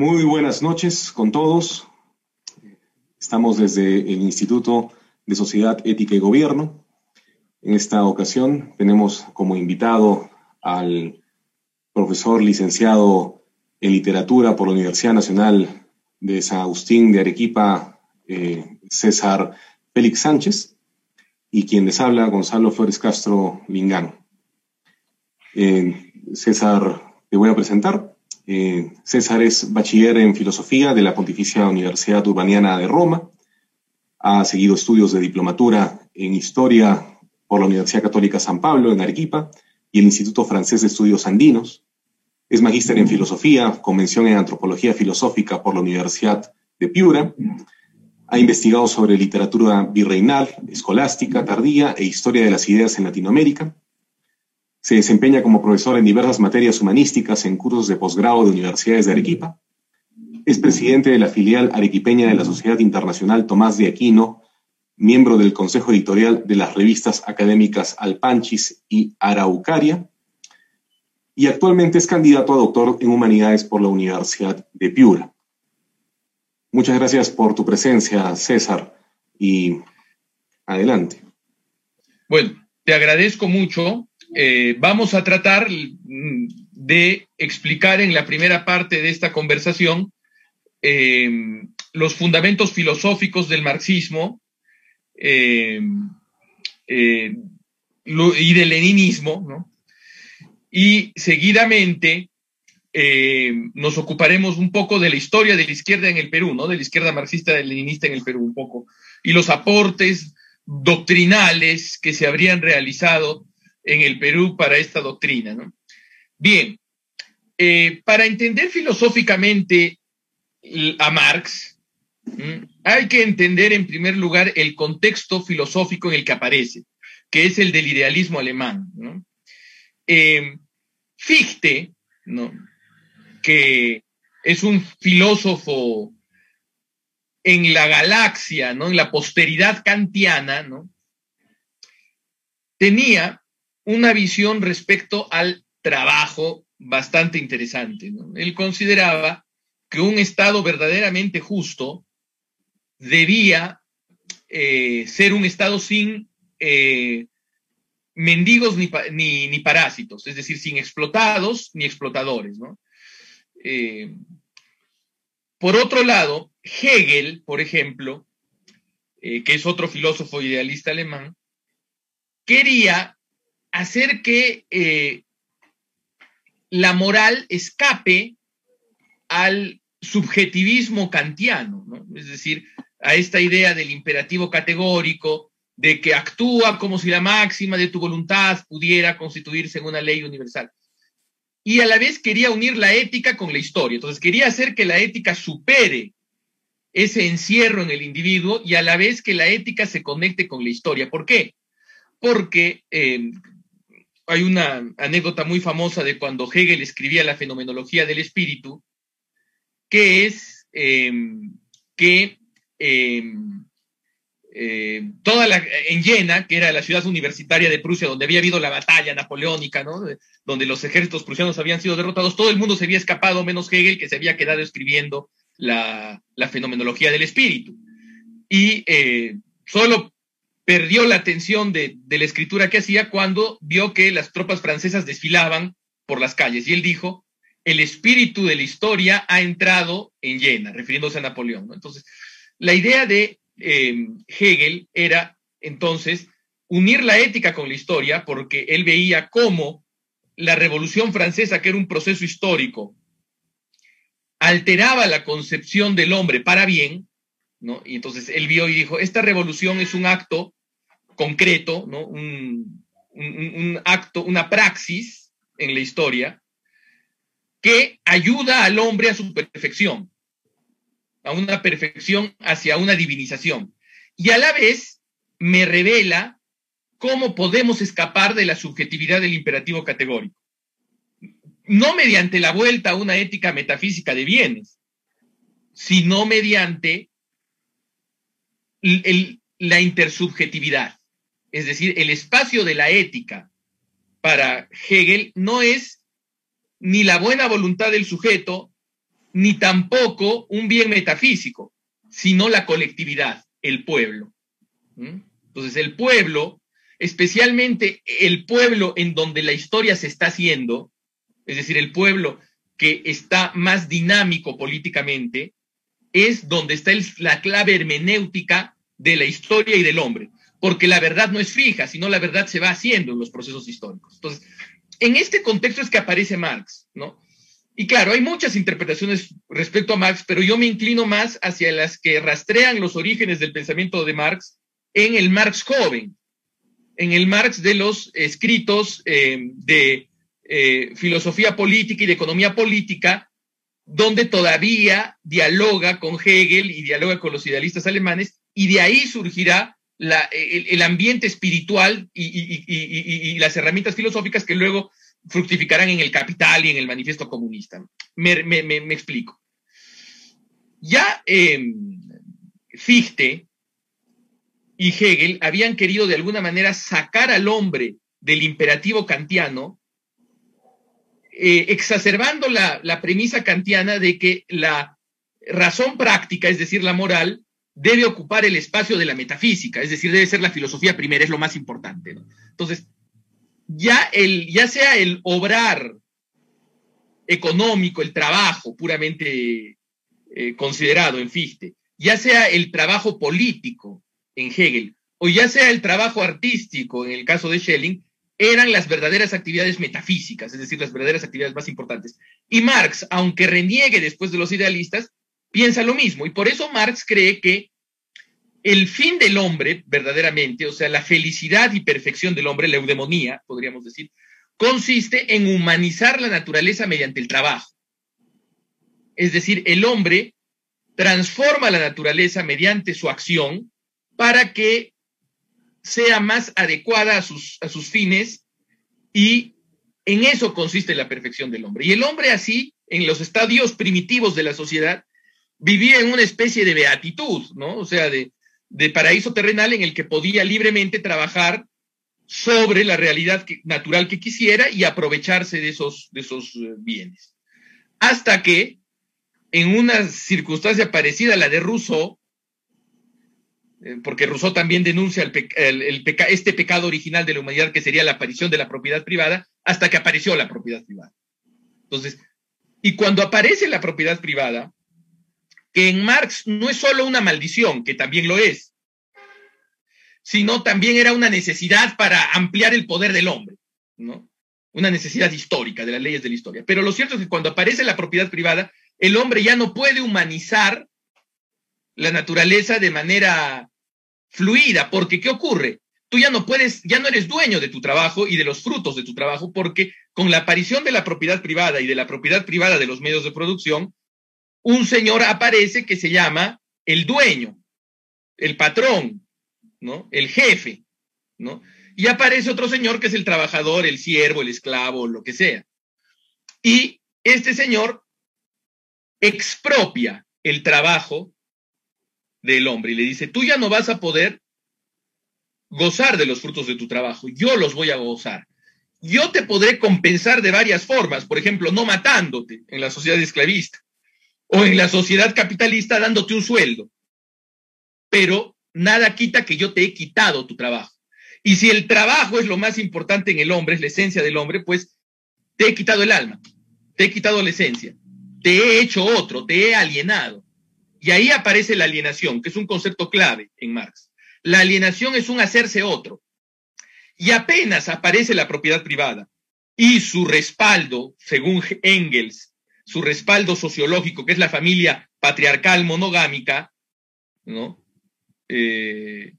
Muy buenas noches con todos. Estamos desde el Instituto de Sociedad Ética y Gobierno. En esta ocasión tenemos como invitado al profesor licenciado en literatura por la Universidad Nacional de San Agustín de Arequipa, eh, César Félix Sánchez, y quien les habla, Gonzalo Flores Castro Lingán. Eh, César, te voy a presentar. Eh, César es bachiller en filosofía de la Pontificia Universidad Urbaniana de Roma. Ha seguido estudios de diplomatura en historia por la Universidad Católica San Pablo en Arequipa y el Instituto Francés de Estudios Andinos. Es magíster en filosofía, convención en antropología filosófica por la Universidad de Piura. Ha investigado sobre literatura virreinal, escolástica, tardía e historia de las ideas en Latinoamérica se desempeña como profesor en diversas materias humanísticas en cursos de posgrado de universidades de Arequipa. Es presidente de la filial arequipeña de la Sociedad Internacional Tomás de Aquino, miembro del Consejo Editorial de las revistas académicas Alpanchis y Araucaria, y actualmente es candidato a doctor en Humanidades por la Universidad de Piura. Muchas gracias por tu presencia, César, y adelante. Bueno, te agradezco mucho eh, vamos a tratar de explicar en la primera parte de esta conversación eh, los fundamentos filosóficos del marxismo eh, y del leninismo, Y seguidamente nos ocuparemos un poco de la historia de la izquierda en el Perú, ¿no? De la izquierda marxista leninista en el Perú, un poco. Y los aportes doctrinales que se habrían realizado en el Perú para esta doctrina. ¿no? Bien, eh, para entender filosóficamente a Marx, hay que entender en primer lugar el contexto filosófico en el que aparece, que es el del idealismo alemán. Eh, Fichte, ¿no? que es un filósofo en la galaxia, ¿no? en la posteridad kantiana, ¿no? tenía una visión respecto al trabajo bastante interesante. Él consideraba que un Estado verdaderamente justo debía eh, ser un Estado sin eh, mendigos ni, ni, parásitos, es decir, sin explotados ni explotadores. Eh, por otro lado, Hegel, por ejemplo, que es otro filósofo idealista alemán, quería hacer que eh, la moral escape al subjetivismo kantiano, es decir, a esta idea del imperativo categórico, de que actúa como si la máxima de tu voluntad pudiera constituirse en una ley universal. Y a la vez quería unir la ética con la historia. Entonces quería hacer que la ética supere ese encierro en el individuo y a la vez que la ética se conecte con la historia. ¿Por qué? Porque eh, hay una anécdota muy famosa de cuando Hegel escribía la fenomenología del espíritu, que es em, que em, eh, toda la, en Jena, que era la ciudad universitaria de Prusia, donde había habido la batalla napoleónica, ¿no? donde los ejércitos prusianos habían sido derrotados, todo el mundo se había escapado, menos Hegel, que se había quedado escribiendo la, fenomenología del espíritu. Y eh, solo perdió la atención de, la escritura que hacía cuando vio que las tropas francesas desfilaban por las calles. Y él dijo, el espíritu de la historia ha entrado en llena, refiriéndose a Napoleón. Entonces, la idea de eh, Hegel era entonces unir la ética con la historia, porque él veía cómo la Revolución Francesa, que era un proceso histórico, alteraba la concepción del hombre para bien, ¿no? Y entonces él vio y dijo, esta revolución es un acto concreto, ¿no? un, acto, una praxis en la historia que ayuda al hombre a su perfección, a una perfección hacia una divinización. Y a la vez me revela cómo podemos escapar de la subjetividad del imperativo categórico. No mediante la vuelta a una ética metafísica de bienes, sino mediante la intersubjetividad. Es decir, el espacio de la ética para Hegel no es ni la buena voluntad del sujeto, ni tampoco un bien metafísico, sino la colectividad, el pueblo. ¿Mm? Entonces, el pueblo, especialmente el pueblo en donde la historia se está haciendo, es decir, el pueblo que está más dinámico políticamente, es donde está la clave hermenéutica de la historia y del hombre, porque la verdad no es fija, sino la verdad se va haciendo en los procesos históricos. Entonces, en este contexto es que aparece Marx, ¿no? Y claro, hay muchas interpretaciones respecto a Marx, pero yo me inclino más hacia las que rastrean los orígenes del pensamiento de Marx en el Marx joven, en el Marx de los escritos eh, de eh, filosofía política y de economía política, donde todavía dialoga con Hegel y dialoga con los idealistas alemanes, y de ahí surgirá el, ambiente espiritual y, las herramientas filosóficas que luego fructificarán en el Capital y en el Manifiesto Comunista. Me, explico. Ya eh, Fichte y Hegel habían querido de alguna manera sacar al hombre del imperativo kantiano, eh, exacerbando la, la premisa kantiana de que la razón práctica, es decir, la moral, debe ocupar el espacio de la metafísica, es decir, debe ser la filosofía primera, es lo más importante. Entonces, ya, el, ya sea el obrar económico, el trabajo puramente eh, considerado en Fichte, ya sea el trabajo político en Hegel, o ya sea el trabajo artístico en el caso de Schelling, eran las verdaderas actividades metafísicas, es decir, las verdaderas actividades más importantes. Y Marx, aunque reniegue después de los idealistas, piensa lo mismo. Y por eso Marx cree que el fin del hombre, verdaderamente, o sea, la felicidad y perfección del hombre, la eudemonía, podríamos decir, consiste en humanizar la naturaleza mediante el trabajo. Es decir, el hombre transforma la naturaleza mediante su acción para que sea más adecuada a sus, a sus fines y en eso consiste la perfección del hombre. Y el hombre así, en los estadios primitivos de la sociedad, vivía en una especie de beatitud, ¿no? O sea, de, paraíso terrenal en el que podía libremente trabajar sobre la realidad natural que quisiera y aprovecharse de esos, de esos eh, bienes. Hasta que, en una circunstancia parecida a la de Rousseau, eh, porque Rousseau también denuncia el, este pecado original de la humanidad que sería la aparición de la propiedad privada, hasta que apareció la propiedad privada. Entonces, y cuando aparece la propiedad privada, que en Marx no es solo una maldición, que también lo es, sino también era una necesidad para ampliar el poder del hombre, ¿no? Una necesidad histórica de las leyes de la historia. Pero lo cierto es que cuando aparece la propiedad privada, el hombre ya no puede humanizar la naturaleza de manera fluida, porque ¿qué ocurre? Tú ya no puedes, ya no eres dueño de tu trabajo y de los frutos de tu trabajo, porque con la aparición de la propiedad privada y de la propiedad privada de los medios de producción, un señor aparece que se llama el dueño, el patrón, ¿no? El jefe, ¿no? Y aparece otro señor que es el trabajador, el siervo, el esclavo, lo que sea. Y este señor expropia el trabajo del hombre y le dice, tú ya no vas a poder gozar de los frutos de tu trabajo, yo los voy a gozar. Yo te podré compensar de varias formas, por ejemplo, no matándote en la sociedad esclavista o en la sociedad capitalista dándote un sueldo. Pero nada quita que yo te he quitado tu trabajo. Y si el trabajo es lo más importante en el hombre, es la esencia del hombre, pues te he quitado el alma, te he quitado la esencia, te he hecho otro, te he alienado. Y ahí aparece la alienación, que es un concepto clave en Marx. La alienación es un hacerse otro. Y apenas aparece la propiedad privada y su respaldo, según Engels, su respaldo sociológico, que es la familia patriarcal monogámica, ¿no? Eh,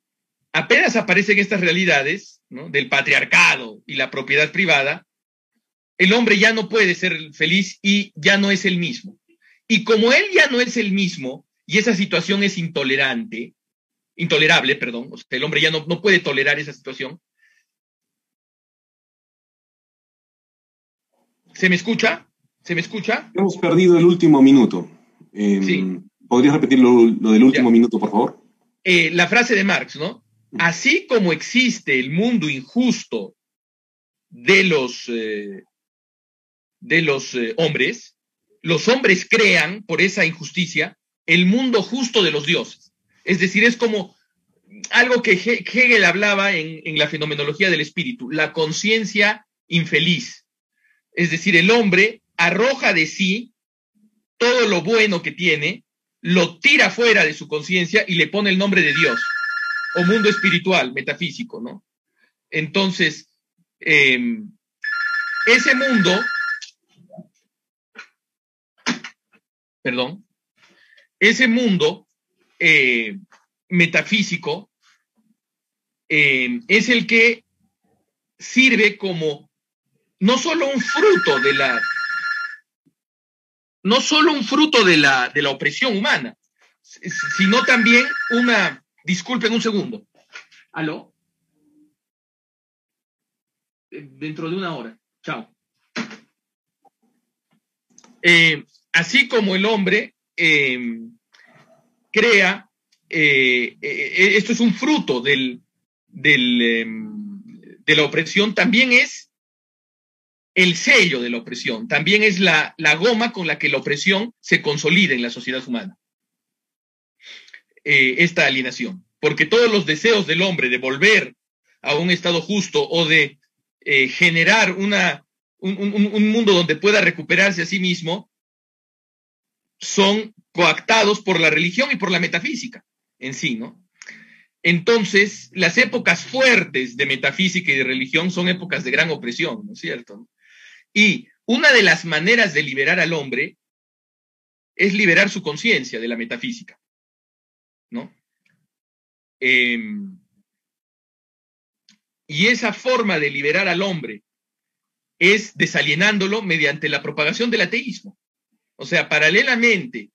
apenas aparecen estas realidades ¿no? del patriarcado y la propiedad privada, el hombre ya no puede ser feliz y ya no es el mismo. Y como él ya no es el mismo, y esa situación es intolerante, intolerable, perdón, el hombre ya no, no puede tolerar esa situación. ¿Se me escucha? ¿Se me escucha? Hemos perdido el último minuto. Em, ¿Podrías repetir lo, del último minuto, por favor? Eh, la frase de Marx, ¿no? Así como existe el mundo injusto de los, eh, de los eh, hombres, los hombres crean, por esa injusticia, el mundo justo de los dioses. Es decir, es como algo que Hegel hablaba en, en la fenomenología del espíritu, la conciencia infeliz. Es decir, el hombre arroja de sí todo lo bueno que tiene, lo tira fuera de su conciencia y le pone el nombre de Dios, o mundo espiritual, metafísico, ¿no? Entonces, em, ese mundo, perdón, ese mundo eh, metafísico em, es el que sirve como no solo un fruto de la no solo un fruto de la, de la opresión humana, sino también una, disculpen un segundo, ¿aló? Eh, dentro de una hora, chao. Eh, así como el hombre em, crea, eh, esto es un fruto del, del, em, de la opresión, también es el sello de la opresión, también es la, goma con la que la opresión se consolida en la sociedad humana. Eh, esta alienación, porque todos los deseos del hombre de volver a un estado justo o de eh, generar una, un, un, mundo donde pueda recuperarse a sí mismo, son coactados por la religión y por la metafísica en sí, ¿no? Entonces, las épocas fuertes de metafísica y de religión son épocas de gran opresión, ¿no es cierto? Y una de las maneras de liberar al hombre es liberar su conciencia de la metafísica, ¿no? Em, y esa forma de liberar al hombre es desalienándolo mediante la propagación del ateísmo. O sea, paralelamente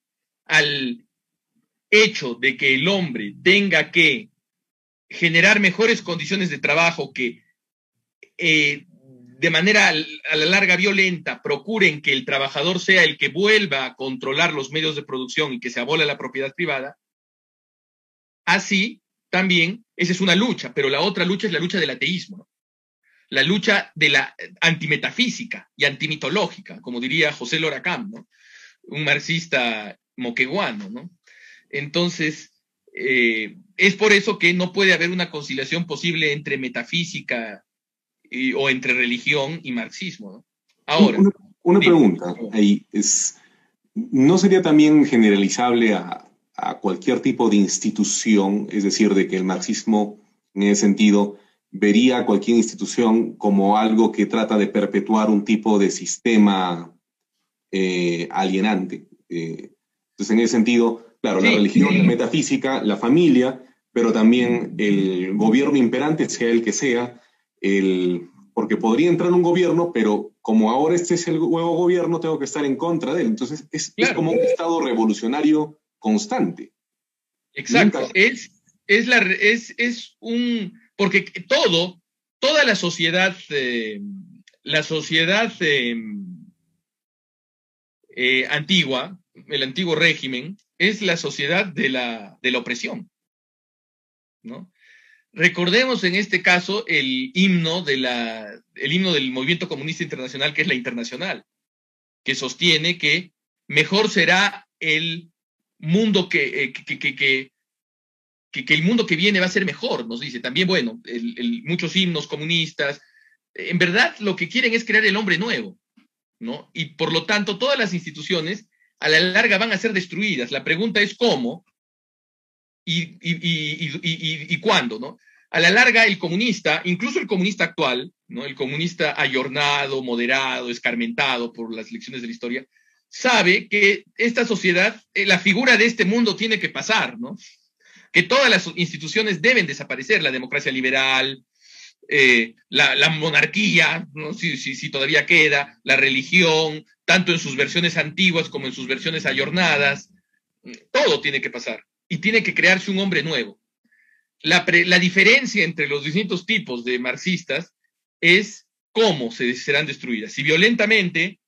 al hecho de que el hombre tenga que generar mejores condiciones de trabajo que eh, de manera a la larga violenta procuren que el trabajador sea el que vuelva a controlar los medios de producción y que se abole la propiedad privada, así también esa es una lucha, pero la otra lucha es la lucha del ateísmo, la lucha de la antimetafísica y antimitológica, como diría José Loracam, ¿no? un marxista moqueguano. ¿no? Entonces, eh, es por eso que no puede haber una conciliación posible entre metafísica o entre religión y marxismo. ¿no? Ahora. Una, pregunta ahí es, ¿no sería también generalizable a, a cualquier tipo de institución, es decir, de que el marxismo en ese sentido vería a cualquier institución como algo que trata de perpetuar un tipo de sistema eh, alienante. Eh, entonces, en ese sentido, claro, la religión, la metafísica, la familia, pero también el gobierno imperante, sea el que sea, el, porque podría entrar un gobierno, pero como ahora este es el nuevo gobierno, tengo que estar en contra de él. Entonces es, como un estado revolucionario constante. Exacto, es, es, la, es, es un, porque todo, toda la sociedad, eh, la sociedad eh, eh, antigua, el antiguo régimen, es la sociedad de la, de la opresión. ¿no? Recordemos en este caso el himno, de la, el himno del movimiento comunista internacional, que es la internacional, que sostiene que mejor será el mundo que, eh, que, que, que, el mundo que viene va a ser mejor, nos dice. También, bueno, muchos himnos comunistas. En verdad, lo que quieren es crear el hombre nuevo, ¿no? Y por lo tanto, todas las instituciones a la larga van a ser destruidas. La pregunta es cómo, y, y, cuándo, ¿no? A la larga, el comunista, incluso el comunista actual, ¿no? El comunista ayornado, moderado, escarmentado por las lecciones de la historia, sabe que esta sociedad, eh, la figura de este mundo tiene que pasar, ¿no? Que todas las instituciones deben desaparecer, la democracia liberal, eh, la, monarquía, ¿no? si, si, todavía queda, la religión, tanto en sus versiones antiguas como en sus versiones ayornadas, todo tiene que pasar y tiene que crearse un hombre nuevo. La, diferencia entre los distintos tipos de marxistas es cómo se serán destruidas, si violentamente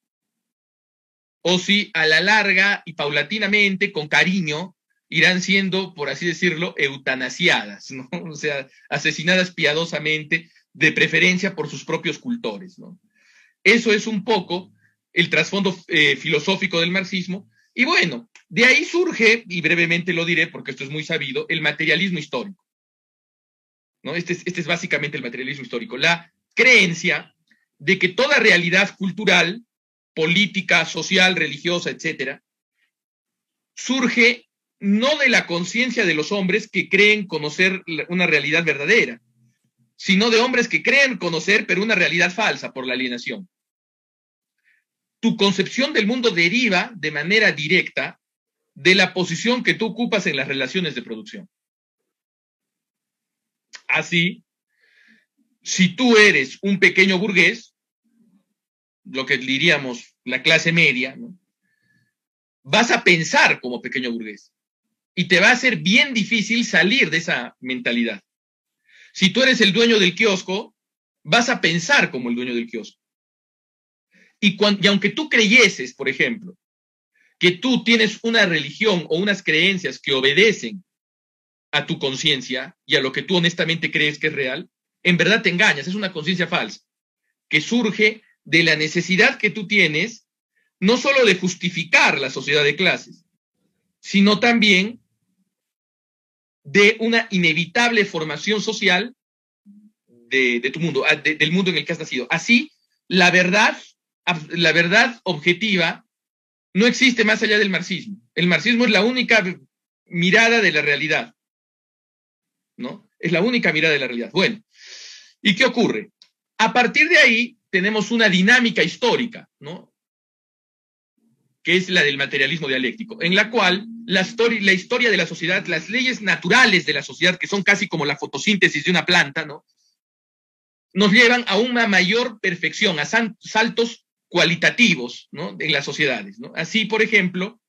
o si a la larga y paulatinamente, con cariño, irán siendo, por así decirlo, eutanasiadas, ¿no? O sea, asesinadas piadosamente, de preferencia por sus propios cultores. Eso es un poco el trasfondo eh, filosófico del marxismo. Y bueno, de ahí surge, y brevemente lo diré porque esto es muy sabido, el materialismo histórico. ¿no? Este, es, este es básicamente el materialismo histórico, la creencia de que toda realidad cultural, política, social, religiosa, etcétera, surge no de la conciencia de los hombres que creen conocer una realidad verdadera, sino de hombres que creen conocer, pero una realidad falsa por la alienación. Tu concepción del mundo deriva de manera directa de la posición que tú ocupas en las relaciones de producción. Así, si tú eres un pequeño burgués, lo que diríamos la clase media, vas a pensar como pequeño burgués y te va a ser bien difícil salir de esa mentalidad. Si tú eres el dueño del kiosco, vas a pensar como el dueño del kiosco. Y, y aunque tú creyeses, por ejemplo, que tú tienes una religión o unas creencias que obedecen a tu conciencia y a lo que tú honestamente crees que es real, en verdad te engañas, es una conciencia falsa, que surge de la necesidad que tú tienes no solo de justificar la sociedad de clases, sino también de una inevitable formación social de, tu mundo, del mundo en el que has nacido. Así, la verdad, la verdad objetiva no existe más allá del marxismo. El marxismo es la única mirada de la realidad. ¿No? Es la única mirada de la realidad. Bueno, ¿y qué ocurre? A partir de ahí tenemos una dinámica histórica, ¿no? Que es la del materialismo dialéctico, en la cual la, la historia de la sociedad, las leyes naturales de la sociedad, que son casi como la fotosíntesis de una planta, ¿no? Nos llevan a una mayor perfección, a saltos cualitativos, ¿no? En las sociedades. Así, por ejemplo,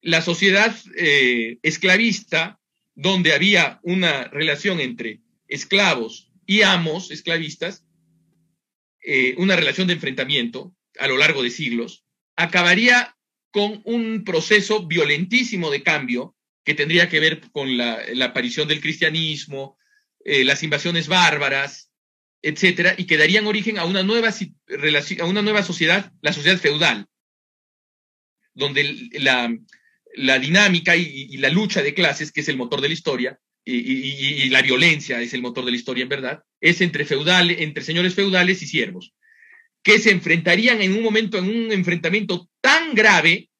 la sociedad eh, esclavista, donde había una relación entre esclavos y amos esclavistas, eh, una relación de enfrentamiento a lo largo de siglos, acabaría con un proceso violentísimo de cambio que tendría que ver con la, aparición del cristianismo, eh, las invasiones bárbaras, etcétera, y que darían origen a una nueva, sociedad, la sociedad feudal, donde la, dinámica y, la lucha de clases, que es el motor de la historia, y, la violencia es el motor de la historia en verdad, es entre entre señores feudales y siervos que se enfrentarían en un momento, en un enfrentamiento tan grave,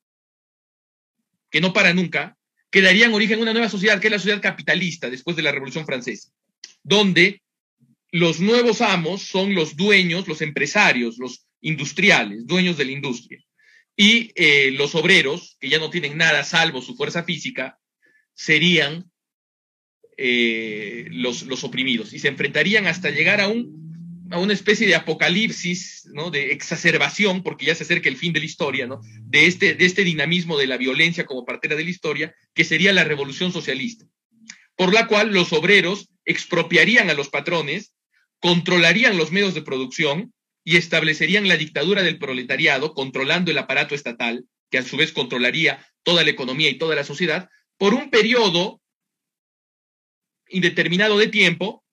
que no para nunca, que darían origen a una nueva sociedad, que es la sociedad capitalista, después de la Revolución Francesa, donde los nuevos amos son los dueños, los empresarios, los industriales, dueños de la industria. Y eh, los obreros, que ya no tienen nada salvo su fuerza física, serían eh, los, oprimidos y se enfrentarían hasta llegar a un a una especie de apocalipsis, ¿no? De exacerbación, porque ya se acerca el fin de la historia, ¿no? De este, de este dinamismo de la violencia como partera de la historia, que sería la revolución socialista, por la cual los obreros expropiarían a los patrones, controlarían los medios de producción y establecerían la dictadura del proletariado, controlando el aparato estatal, que a su vez controlaría toda la economía y toda la sociedad, por un periodo indeterminado de tiempo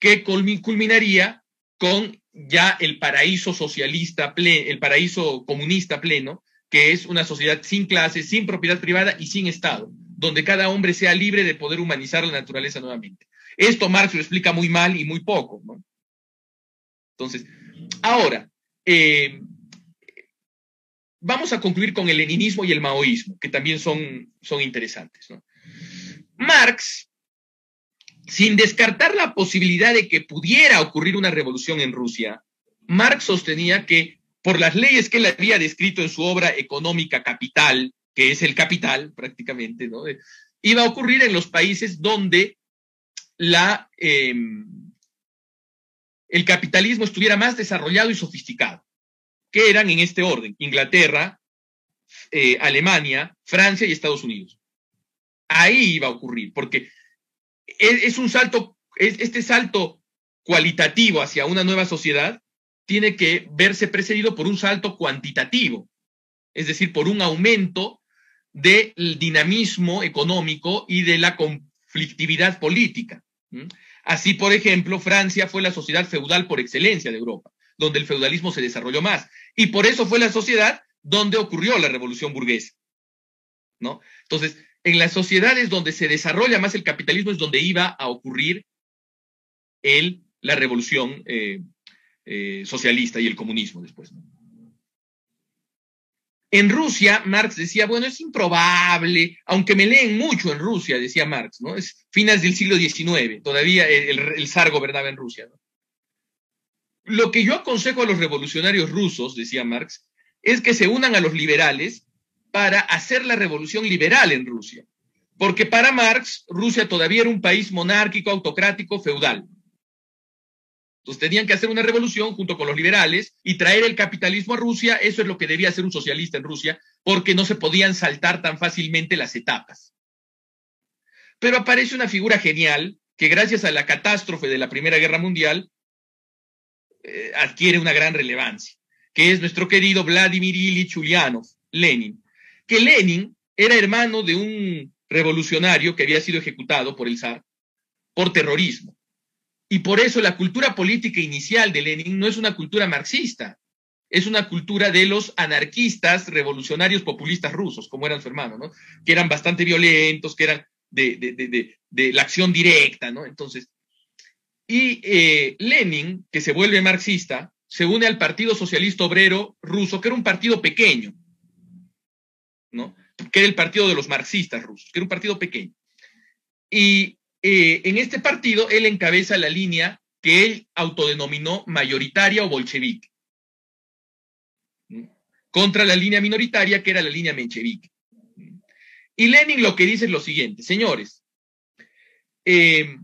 que culminaría con ya el paraíso socialista, el paraíso comunista pleno, que es una sociedad sin clases, sin propiedad privada y sin Estado, donde cada hombre sea libre de poder humanizar la naturaleza nuevamente. Esto Marx lo explica muy mal y muy poco. ¿no? Entonces, ahora, eh, vamos a concluir con el leninismo y el maoísmo, que también son, son interesantes. Marx sin descartar la posibilidad de que pudiera ocurrir una revolución en Rusia, Marx sostenía que por las leyes que él había descrito en su obra económica Capital, que es el capital prácticamente, ¿no? iba a ocurrir en los países donde em, el capitalismo estuviera más desarrollado y sofisticado, que eran en este orden, Inglaterra, eh, Alemania, Francia y Estados Unidos. Ahí iba a ocurrir, porque es, un salto, este salto cualitativo hacia una nueva sociedad tiene que verse precedido por un salto cuantitativo, es decir, por un aumento del dinamismo económico y de la conflictividad política. Así, por ejemplo, Francia fue la sociedad feudal por excelencia de Europa, donde el feudalismo se desarrolló más. Y por eso fue la sociedad donde ocurrió la revolución burguesa. ¿no? Entonces, en las sociedades donde se desarrolla más el capitalismo es donde iba a ocurrir la revolución eh, eh, socialista y el comunismo después. En Rusia, Marx decía, bueno, es improbable, aunque me leen mucho en Rusia, decía Marx, ¿no? Es finales del siglo XIX, todavía el, el zar gobernaba en Rusia, ¿no? Lo que yo aconsejo a los revolucionarios rusos, decía Marx, es que se unan a los liberales para hacer la revolución liberal en Rusia. Porque para Marx, Rusia todavía era un país monárquico, autocrático, feudal. Entonces tenían que hacer una revolución junto con los liberales y traer el capitalismo a Rusia. Eso es lo que debía hacer un socialista en Rusia, porque no se podían saltar tan fácilmente las etapas. Pero aparece una figura genial que gracias a la catástrofe de la Primera Guerra Mundial eh, adquiere una gran relevancia, que es nuestro querido Vladimir Ilich Ulyanov, Lenin. Que Lenin era hermano de un revolucionario que había sido ejecutado por el zar por terrorismo. Y por eso la cultura política inicial de Lenin no es una cultura marxista, es una cultura de los anarquistas revolucionarios populistas rusos, como eran su hermano, ¿no? Que eran bastante violentos, que eran de, de, de, de la acción directa, ¿no? Entonces, y eh, Lenin, que se vuelve marxista, se une al Partido Socialista Obrero Ruso, que era un partido pequeño, ¿no? Que era el partido de los marxistas rusos, que era un partido pequeño. Y eh, en este partido él encabeza la línea que él autodenominó mayoritaria o bolchevique, contra la línea minoritaria que era la línea menchevique. Y Lenin lo que dice es lo siguiente, señores, eh,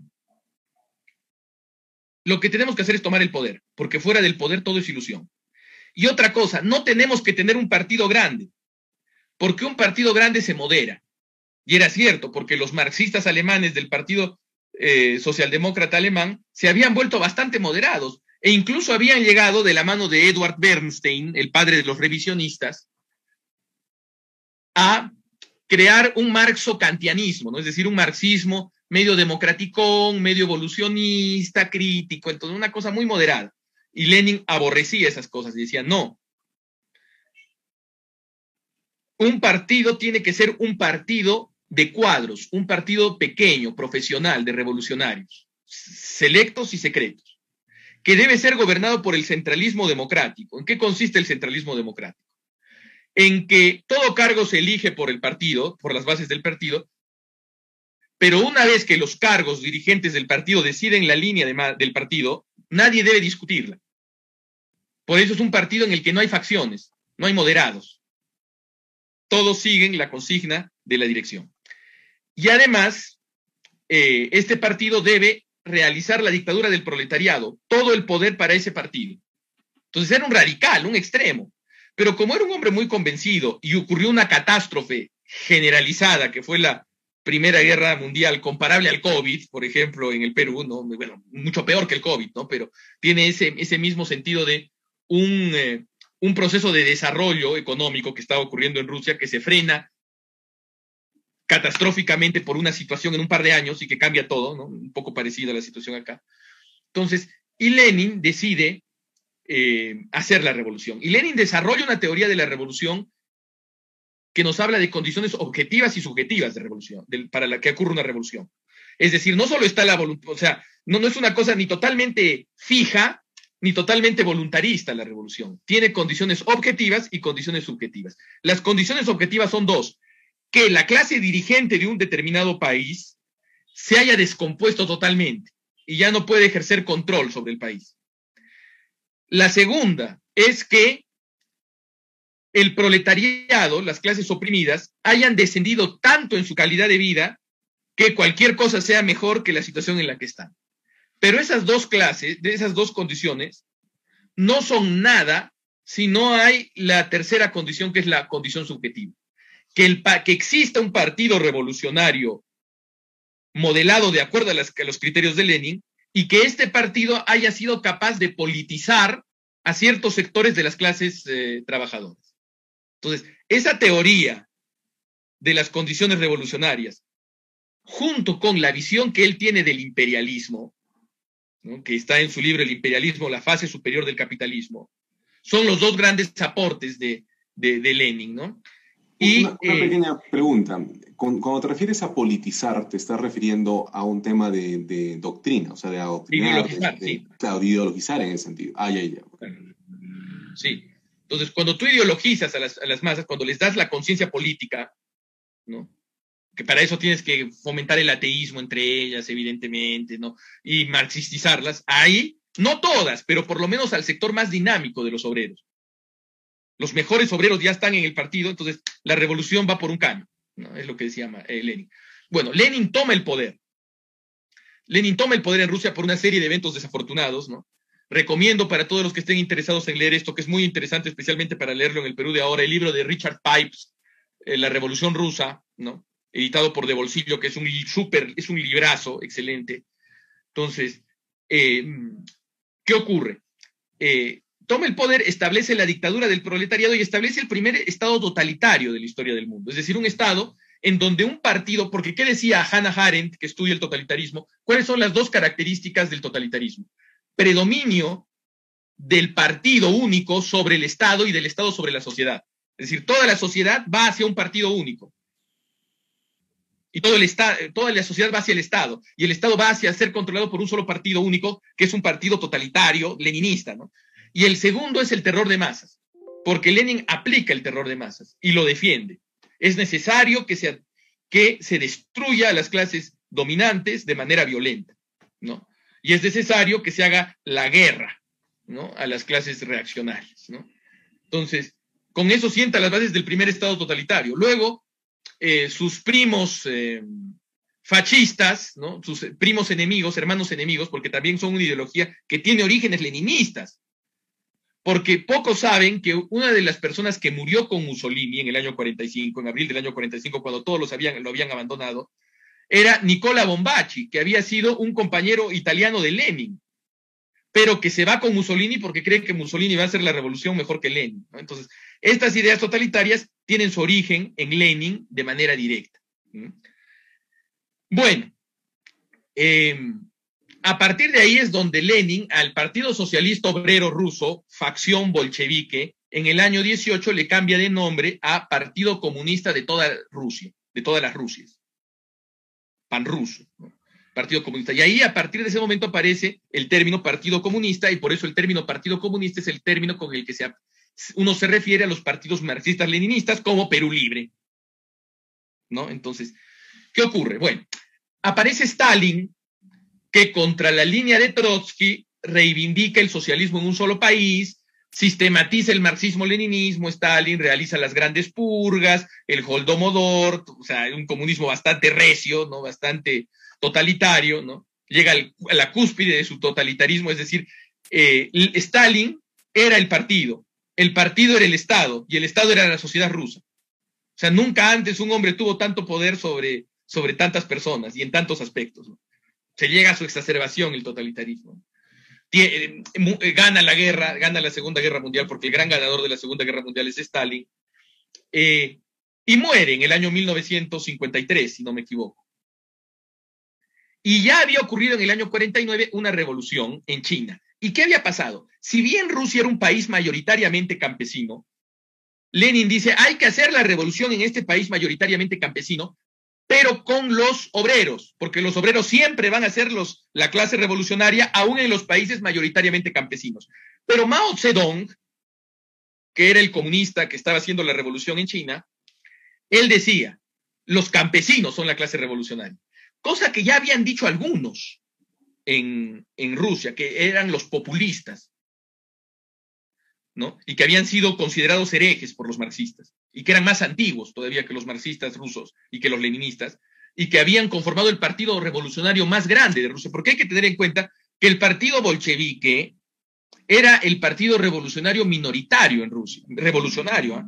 lo que tenemos que hacer es tomar el poder, porque fuera del poder todo es ilusión. Y otra cosa, no tenemos que tener un partido grande, porque un partido grande se modera. Y era cierto, porque los marxistas alemanes del Partido eh, Socialdemócrata Alemán se habían vuelto bastante moderados e incluso habían llegado de la mano de Edward Bernstein, el padre de los revisionistas, a crear un marxo-kantianismo, ¿no? es decir, un marxismo medio democraticón, medio evolucionista, crítico, entonces una cosa muy moderada. Y Lenin aborrecía esas cosas y decía, no, un partido tiene que ser un partido de cuadros, un partido pequeño, profesional, de revolucionarios, selectos y secretos, que debe ser gobernado por el centralismo democrático. ¿En qué consiste el centralismo democrático? En que todo cargo se elige por el partido, por las bases del partido, pero una vez que los cargos dirigentes del partido deciden la línea del partido, nadie debe discutirla. Por eso es un partido en el que no hay facciones, no hay moderados. Todos siguen la consigna de la dirección. Y además, eh, este partido debe realizar la dictadura del proletariado, todo el poder para ese partido. Entonces era un radical, un extremo. Pero como era un hombre muy convencido y ocurrió una catástrofe generalizada, que fue la Primera Guerra Mundial, comparable al COVID, por ejemplo, en el Perú, ¿no? bueno, mucho peor que el COVID, ¿no? Pero tiene ese, ese mismo sentido de un, eh, un proceso de desarrollo económico que está ocurriendo en Rusia que se frena catastróficamente por una situación en un par de años y que cambia todo, ¿no? Un poco parecida a la situación acá. Entonces, y Lenin decide eh, hacer la revolución. Y Lenin desarrolla una teoría de la revolución que nos habla de condiciones objetivas y subjetivas de revolución, para la que ocurre una revolución. Es decir, no solo está la voluntad, o sea, no, no es una cosa ni totalmente fija ni totalmente voluntarista la revolución. Tiene condiciones objetivas y condiciones subjetivas. Las condiciones objetivas son dos que la clase dirigente de un determinado país se haya descompuesto totalmente y ya no puede ejercer control sobre el país. La segunda es que el proletariado, las clases oprimidas, hayan descendido tanto en su calidad de vida que cualquier cosa sea mejor que la situación en la que están. Pero esas dos clases, de esas dos condiciones, no son nada si no hay la tercera condición, que es la condición subjetiva que, exista un partido revolucionario modelado de acuerdo a, los criterios de Lenin y que este partido haya sido capaz de politizar a ciertos sectores de las clases eh, trabajadoras. Entonces, esa teoría de las condiciones revolucionarias, junto con la visión que él tiene del imperialismo, que está en su libro El imperialismo, la fase superior del capitalismo, Son los dos grandes aportes de, de, Lenin, ¿no? Y, una, eh, pequeña pregunta. Cuando te refieres a politizar, te estás refiriendo a un tema de, doctrina, o sea, de adoctrinar, ideologizar, sí. Claro, de ideologizar en ese sentido. Ah, ya, ya. Sí. Entonces, cuando tú ideologizas a las, a las masas, cuando les das la conciencia política, ¿no? que para eso tienes que fomentar el ateísmo entre ellas, evidentemente, ¿no? Y marxistizarlas. Ahí, no todas, pero por lo menos al sector más dinámico de los obreros. Los mejores obreros ya están en el partido, entonces la revolución va por un cambio, ¿no? Es lo que decía eh, Lenin. Bueno, Lenin toma el poder. Lenin toma el poder en Rusia por una serie de eventos desafortunados, ¿no? Recomiendo para todos los que estén interesados en leer esto, que es muy interesante, especialmente para leerlo en el Perú de ahora, el libro de Richard Pipes, eh, La Revolución Rusa, ¿no? editado por De Bolsillo, que es un super, es un librazo excelente. Entonces, eh, ¿qué ocurre? Eh, toma el poder, establece la dictadura del proletariado y establece el primer estado totalitario de la historia del mundo. Es decir, un estado en donde un partido, porque ¿qué decía Hannah Arendt, que estudia el totalitarismo? ¿Cuáles son las dos características del totalitarismo? Predominio del partido único sobre el Estado y del Estado sobre la sociedad. Es decir, toda la sociedad va hacia un partido único y todo el toda la sociedad va hacia el Estado, y el Estado va hacia ser controlado por un solo partido único, que es un partido totalitario, leninista, ¿no? Y el segundo es el terror de masas, porque Lenin aplica el terror de masas y lo defiende. Es necesario que se, que se destruya a las clases dominantes de manera violenta, ¿no? Y es necesario que se haga la guerra, ¿no? A las clases reaccionarias, ¿no? Entonces, con eso sienta las bases del primer Estado totalitario. Luego, eh, sus primos eh, fascistas, ¿no? sus primos enemigos, hermanos enemigos, porque también son una ideología que tiene orígenes leninistas. Porque pocos saben que una de las personas que murió con Mussolini en el año 45, en abril del año 45, cuando todos los habían, lo habían abandonado, era Nicola Bombacci, que había sido un compañero italiano de Lenin, pero que se va con Mussolini porque cree que Mussolini va a hacer la revolución mejor que Lenin. Entonces, estas ideas totalitarias tienen su origen en Lenin de manera directa. Bueno, em, a partir de ahí es donde Lenin al Partido Socialista Obrero Ruso, facción bolchevique, en el año 18 le cambia de nombre a Partido Comunista de toda Rusia, de todas las Rusias. Panruso, Partido Comunista. Y ahí a partir de ese momento aparece el término Partido Comunista y por eso el término Partido Comunista es el término con el que se, uno se refiere a los partidos marxistas-leninistas como Perú Libre. ¿No? Entonces, ¿qué ocurre? Bueno, aparece Stalin, que contra la línea de Trotsky reivindica el socialismo en un solo país, sistematiza el marxismo-leninismo, Stalin realiza las grandes purgas, el Holdomodor, o sea, un comunismo bastante recio, ¿no? Bastante totalitario, ¿no? Llega a la cúspide de su totalitarismo, es decir, eh, Stalin era el partido, el partido era el Estado y el Estado era la sociedad rusa. O sea, nunca antes un hombre tuvo tanto poder sobre, sobre tantas personas y en tantos aspectos. Se llega a su exacerbación el totalitarismo. Eh, eh, gana la guerra, gana la Segunda Guerra Mundial, porque el gran ganador de la Segunda Guerra Mundial es Stalin, eh, y muere en el año 1953, si no me equivoco. Y ya había ocurrido en el año 49 una revolución en China. ¿Y qué había pasado? Si bien Rusia era un país mayoritariamente campesino, Lenin dice, hay que hacer la revolución en este país mayoritariamente campesino, pero con los obreros, porque los obreros siempre van a ser los, la clase revolucionaria, aún en los países mayoritariamente campesinos. Pero Mao Zedong, que era el comunista que estaba haciendo la revolución en China, él decía, los campesinos son la clase revolucionaria, cosa que ya habían dicho algunos en, en Rusia, que eran los populistas. Y que habían sido considerados herejes por los marxistas, y que eran más antiguos todavía que los marxistas rusos y que los leninistas, y que habían conformado el partido revolucionario más grande de Rusia, porque hay que tener en cuenta que el partido bolchevique era el partido revolucionario minoritario en Rusia, revolucionario, ¿ah?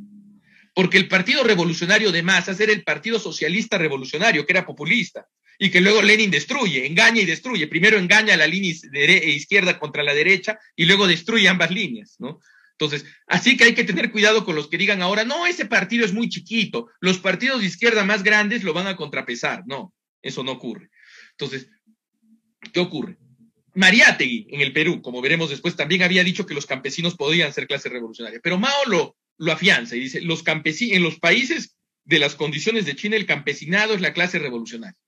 porque el partido revolucionario de masas era el partido socialista revolucionario, que era populista, y que luego Lenin destruye, engaña y destruye. Primero engaña a la línea izquierda contra la derecha y luego destruye ambas líneas, ¿no? Entonces, así que hay que tener cuidado con los que digan ahora, no, ese partido es muy chiquito, los partidos de izquierda más grandes lo van a contrapesar. No, eso no ocurre. Entonces, ¿qué ocurre? Mariátegui en el Perú, como veremos después, también había dicho que los campesinos podían ser clase revolucionaria, pero Mao lo, lo afianza y dice, los campesinos, en los países de las condiciones de China, el campesinado es la clase revolucionaria.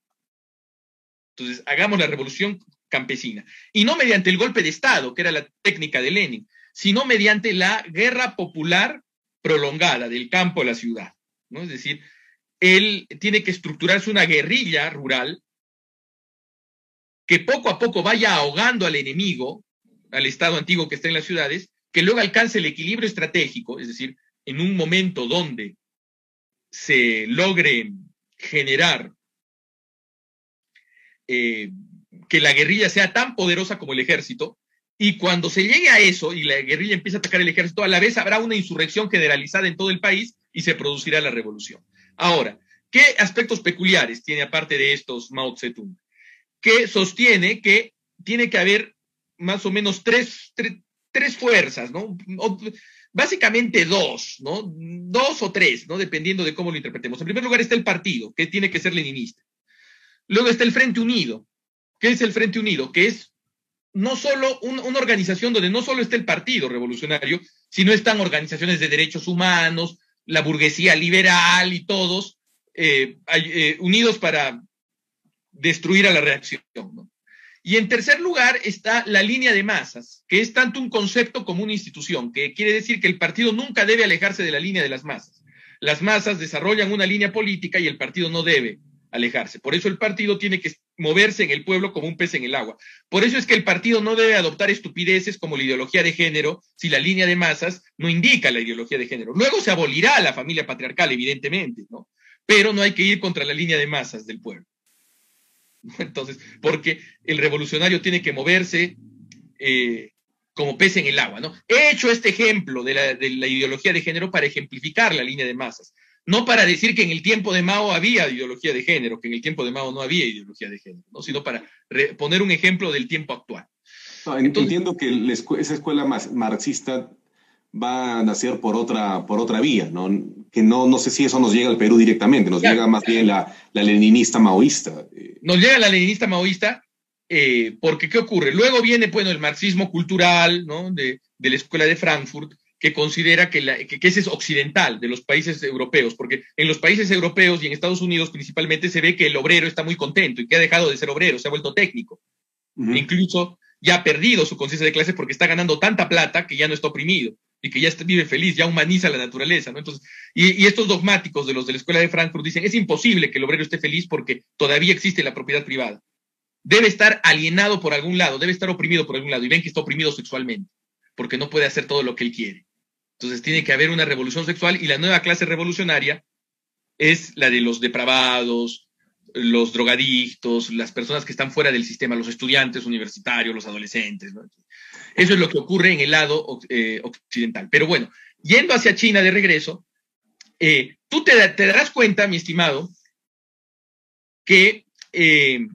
Entonces, hagamos la revolución campesina. Y no mediante el golpe de Estado, que era la técnica de Lenin, sino mediante la guerra popular prolongada del campo a la ciudad. ¿no? Es decir, él tiene que estructurarse una guerrilla rural que poco a poco vaya ahogando al enemigo, al Estado antiguo que está en las ciudades, que luego alcance el equilibrio estratégico, es decir, en un momento donde se logre generar eh, que la guerrilla sea tan poderosa como el ejército, y cuando se llegue a eso y la guerrilla empieza a atacar el ejército, a la vez habrá una insurrección generalizada en todo el país y se producirá la revolución. Ahora, ¿qué aspectos peculiares tiene aparte de estos Mao Zedong? Que sostiene que tiene que haber más o menos tres, tres, fuerzas, ¿no? básicamente dos, ¿no? Dos o tres, ¿no? Dependiendo de cómo lo interpretemos. En primer lugar está el partido, que tiene que ser leninista. Luego está el Frente Unido. ¿Qué es el Frente Unido? Que es no solo una organización donde no solo está el Partido Revolucionario, sino están organizaciones de derechos humanos, la burguesía liberal y todos eh, eh, unidos para destruir a la reacción. Y en tercer lugar está la línea de masas, que es tanto un concepto como una institución, que quiere decir que el partido nunca debe alejarse de la línea de las masas. Las masas desarrollan una línea política y el partido no debe alejarse. Por eso el partido tiene que moverse en el pueblo como un pez en el agua. Por eso es que el partido no debe adoptar estupideces como la ideología de género si la línea de masas no indica la ideología de género. Luego se abolirá la familia patriarcal, evidentemente, ¿no? Pero no hay que ir contra la línea de masas del pueblo. Entonces, porque el revolucionario tiene que moverse eh, como pez en el agua, ¿no? He hecho este ejemplo de la, de la ideología de género para ejemplificar la línea de masas no para decir que en el tiempo de Mao había ideología de género, que en el tiempo de Mao no había ideología de género, ¿no? sino para poner un ejemplo del tiempo actual. entiendo que esa escuela marxista va a nacer por otra, por otra vía, ¿no? que no, no sé si eso nos llega al Perú directamente, nos llega más bien la, la, leninista maoísta. Nos llega la leninista maoísta eh, porque ¿qué ocurre? Luego viene bueno, el marxismo cultural ¿no? de, de la escuela de Frankfurt, que considera que, ese es occidental de los países europeos, porque en los países europeos y en Estados Unidos principalmente se ve que el obrero está muy contento y que ha dejado de ser obrero, se ha vuelto técnico. Incluso ya ha perdido su conciencia de clase porque está ganando tanta plata que ya no está oprimido y que ya vive feliz, ya humaniza la naturaleza, ¿no? Entonces, y, y, estos dogmáticos de los de la Escuela de Frankfurt dicen, es imposible que el obrero esté feliz porque todavía existe la propiedad privada. Debe estar alienado por algún lado, debe estar oprimido por algún lado, y ven que está oprimido sexualmente, porque no puede hacer todo lo que él quiere. Entonces tiene que haber una revolución sexual y la nueva clase revolucionaria es la de los depravados, los drogadictos, las personas que están fuera del sistema, los estudiantes universitarios, los adolescentes. Eso es lo que ocurre en el lado eh, occidental. Pero bueno, yendo hacia China de regreso, eh, tú te, darás cuenta, mi estimado, que eh,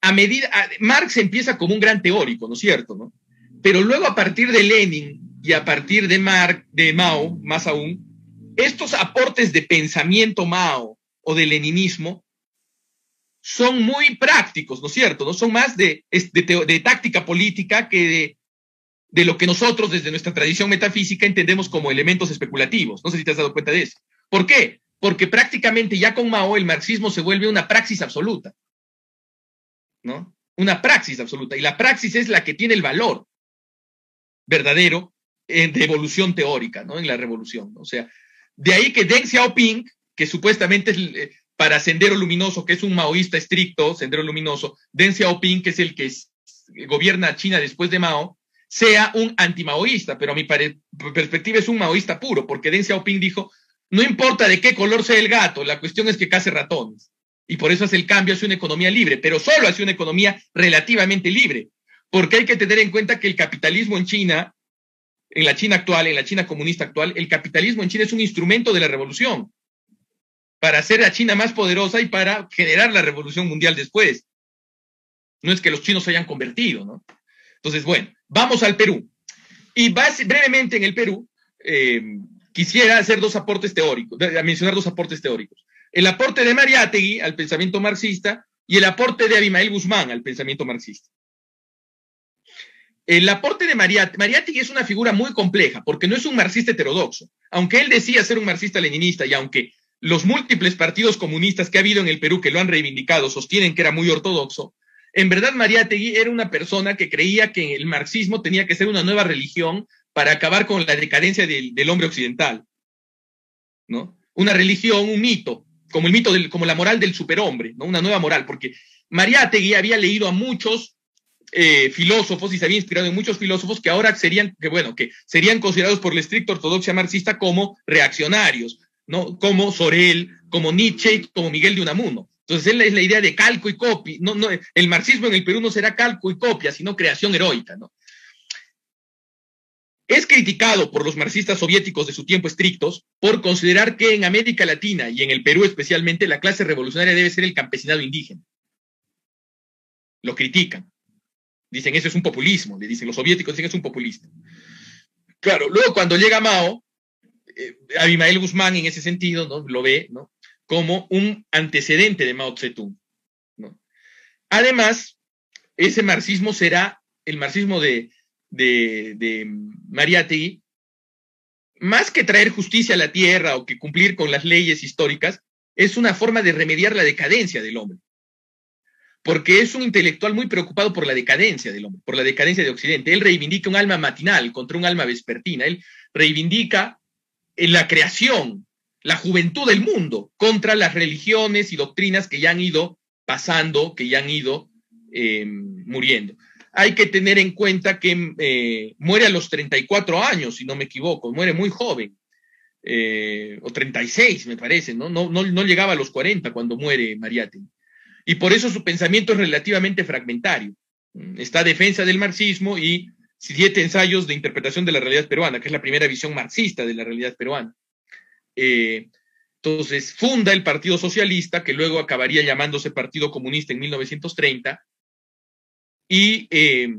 a medida, Marx empieza como un gran teórico, ¿no es cierto? ¿no? Pero luego a partir de Lenin y a partir de, Mao, más aún, estos aportes de pensamiento Mao o de leninismo son muy prácticos, ¿no es cierto? No son más de, de, táctica política que de, de, lo que nosotros desde nuestra tradición metafísica entendemos como elementos especulativos. No sé si te has dado cuenta de eso. ¿Por qué? Porque prácticamente ya con Mao el marxismo se vuelve una praxis absoluta. ¿No? Una praxis absoluta. Y la praxis es la que tiene el valor verdadero de evolución teórica, ¿no? En la revolución. O sea, de ahí que Deng Xiaoping, que supuestamente es eh, para Sendero Luminoso, que es un maoísta estricto, Sendero Luminoso, Deng Xiaoping, que es el que gobierna China después de Mao, sea un antimaoísta, pero a mi perspectiva es un maoísta puro, porque Deng Xiaoping dijo, no importa de qué color sea el gato, la cuestión es que case ratones. Y por eso hace el cambio hacia una economía libre, pero solo hacia una economía relativamente libre, porque hay que tener en cuenta que el capitalismo en China en la China actual, en la China comunista actual, el capitalismo en China es un instrumento de la revolución para hacer a China más poderosa y para generar la revolución mundial después. No es que los chinos se hayan convertido, ¿no? Entonces, bueno, vamos al Perú. Y brevemente en el Perú, eh, quisiera hacer dos aportes teóricos, mencionar dos aportes teóricos. El aporte de Mariátegui al pensamiento marxista y el aporte de Abimael Guzmán al pensamiento marxista. El aporte de Mariátegui, Mariátegui es una figura muy compleja, porque no es un marxista heterodoxo. Aunque él decía ser un marxista-leninista y aunque los múltiples partidos comunistas que ha habido en el Perú que lo han reivindicado sostienen que era muy ortodoxo, en verdad Mariátegui era una persona que creía que el marxismo tenía que ser una nueva religión para acabar con la decadencia del, hombre occidental. ¿no? Una religión, un mito, como el mito como la moral del superhombre, ¿no? Una nueva moral, porque Mariátegui había leído a muchos eh, filósofos y se había inspirado en muchos filósofos que ahora serían, que bueno, que serían considerados por la estricta ortodoxia marxista como reaccionarios, ¿no? Como Sorel, como Nietzsche, como Miguel de Unamuno. Entonces, es la idea de calco y copia. No, no, el marxismo en el Perú no será calco y copia, sino creación heroica, ¿no? Es criticado por los marxistas soviéticos de su tiempo estrictos por considerar que en América Latina y en el Perú especialmente la clase revolucionaria debe ser el campesinado indígena. Lo critican. Dicen, eso es un populismo, le dicen los soviéticos, dicen, es un populista. Claro, luego cuando llega Mao, eh, Abimael Guzmán en ese sentido ¿no? lo ve ¿no? como un antecedente de Mao Zedong. ¿no? Además, ese marxismo será el marxismo de, de, de más que traer justicia a la tierra o que cumplir con las leyes históricas, es una forma de remediar la decadencia del hombre porque es un intelectual muy preocupado por la decadencia del hombre, por la decadencia de Occidente. Él reivindica un alma matinal contra un alma vespertina. Él reivindica eh, la creación, la juventud del mundo contra las religiones y doctrinas que ya han ido pasando, que ya han ido eh, muriendo. Hay que tener en cuenta que eh, muere a los 34 años, si no me equivoco, muere muy joven, o 36 me parece, ¿no? No, no, no llegaba a los 40 cuando muere Mariátegui. Y por eso su pensamiento es relativamente fragmentario. Está defensa del marxismo y siete ensayos de interpretación de la realidad peruana, que es la primera visión marxista de la realidad peruana. Eh, entonces, funda el Partido Socialista, que luego acabaría llamándose Partido Comunista en 1930, y eh,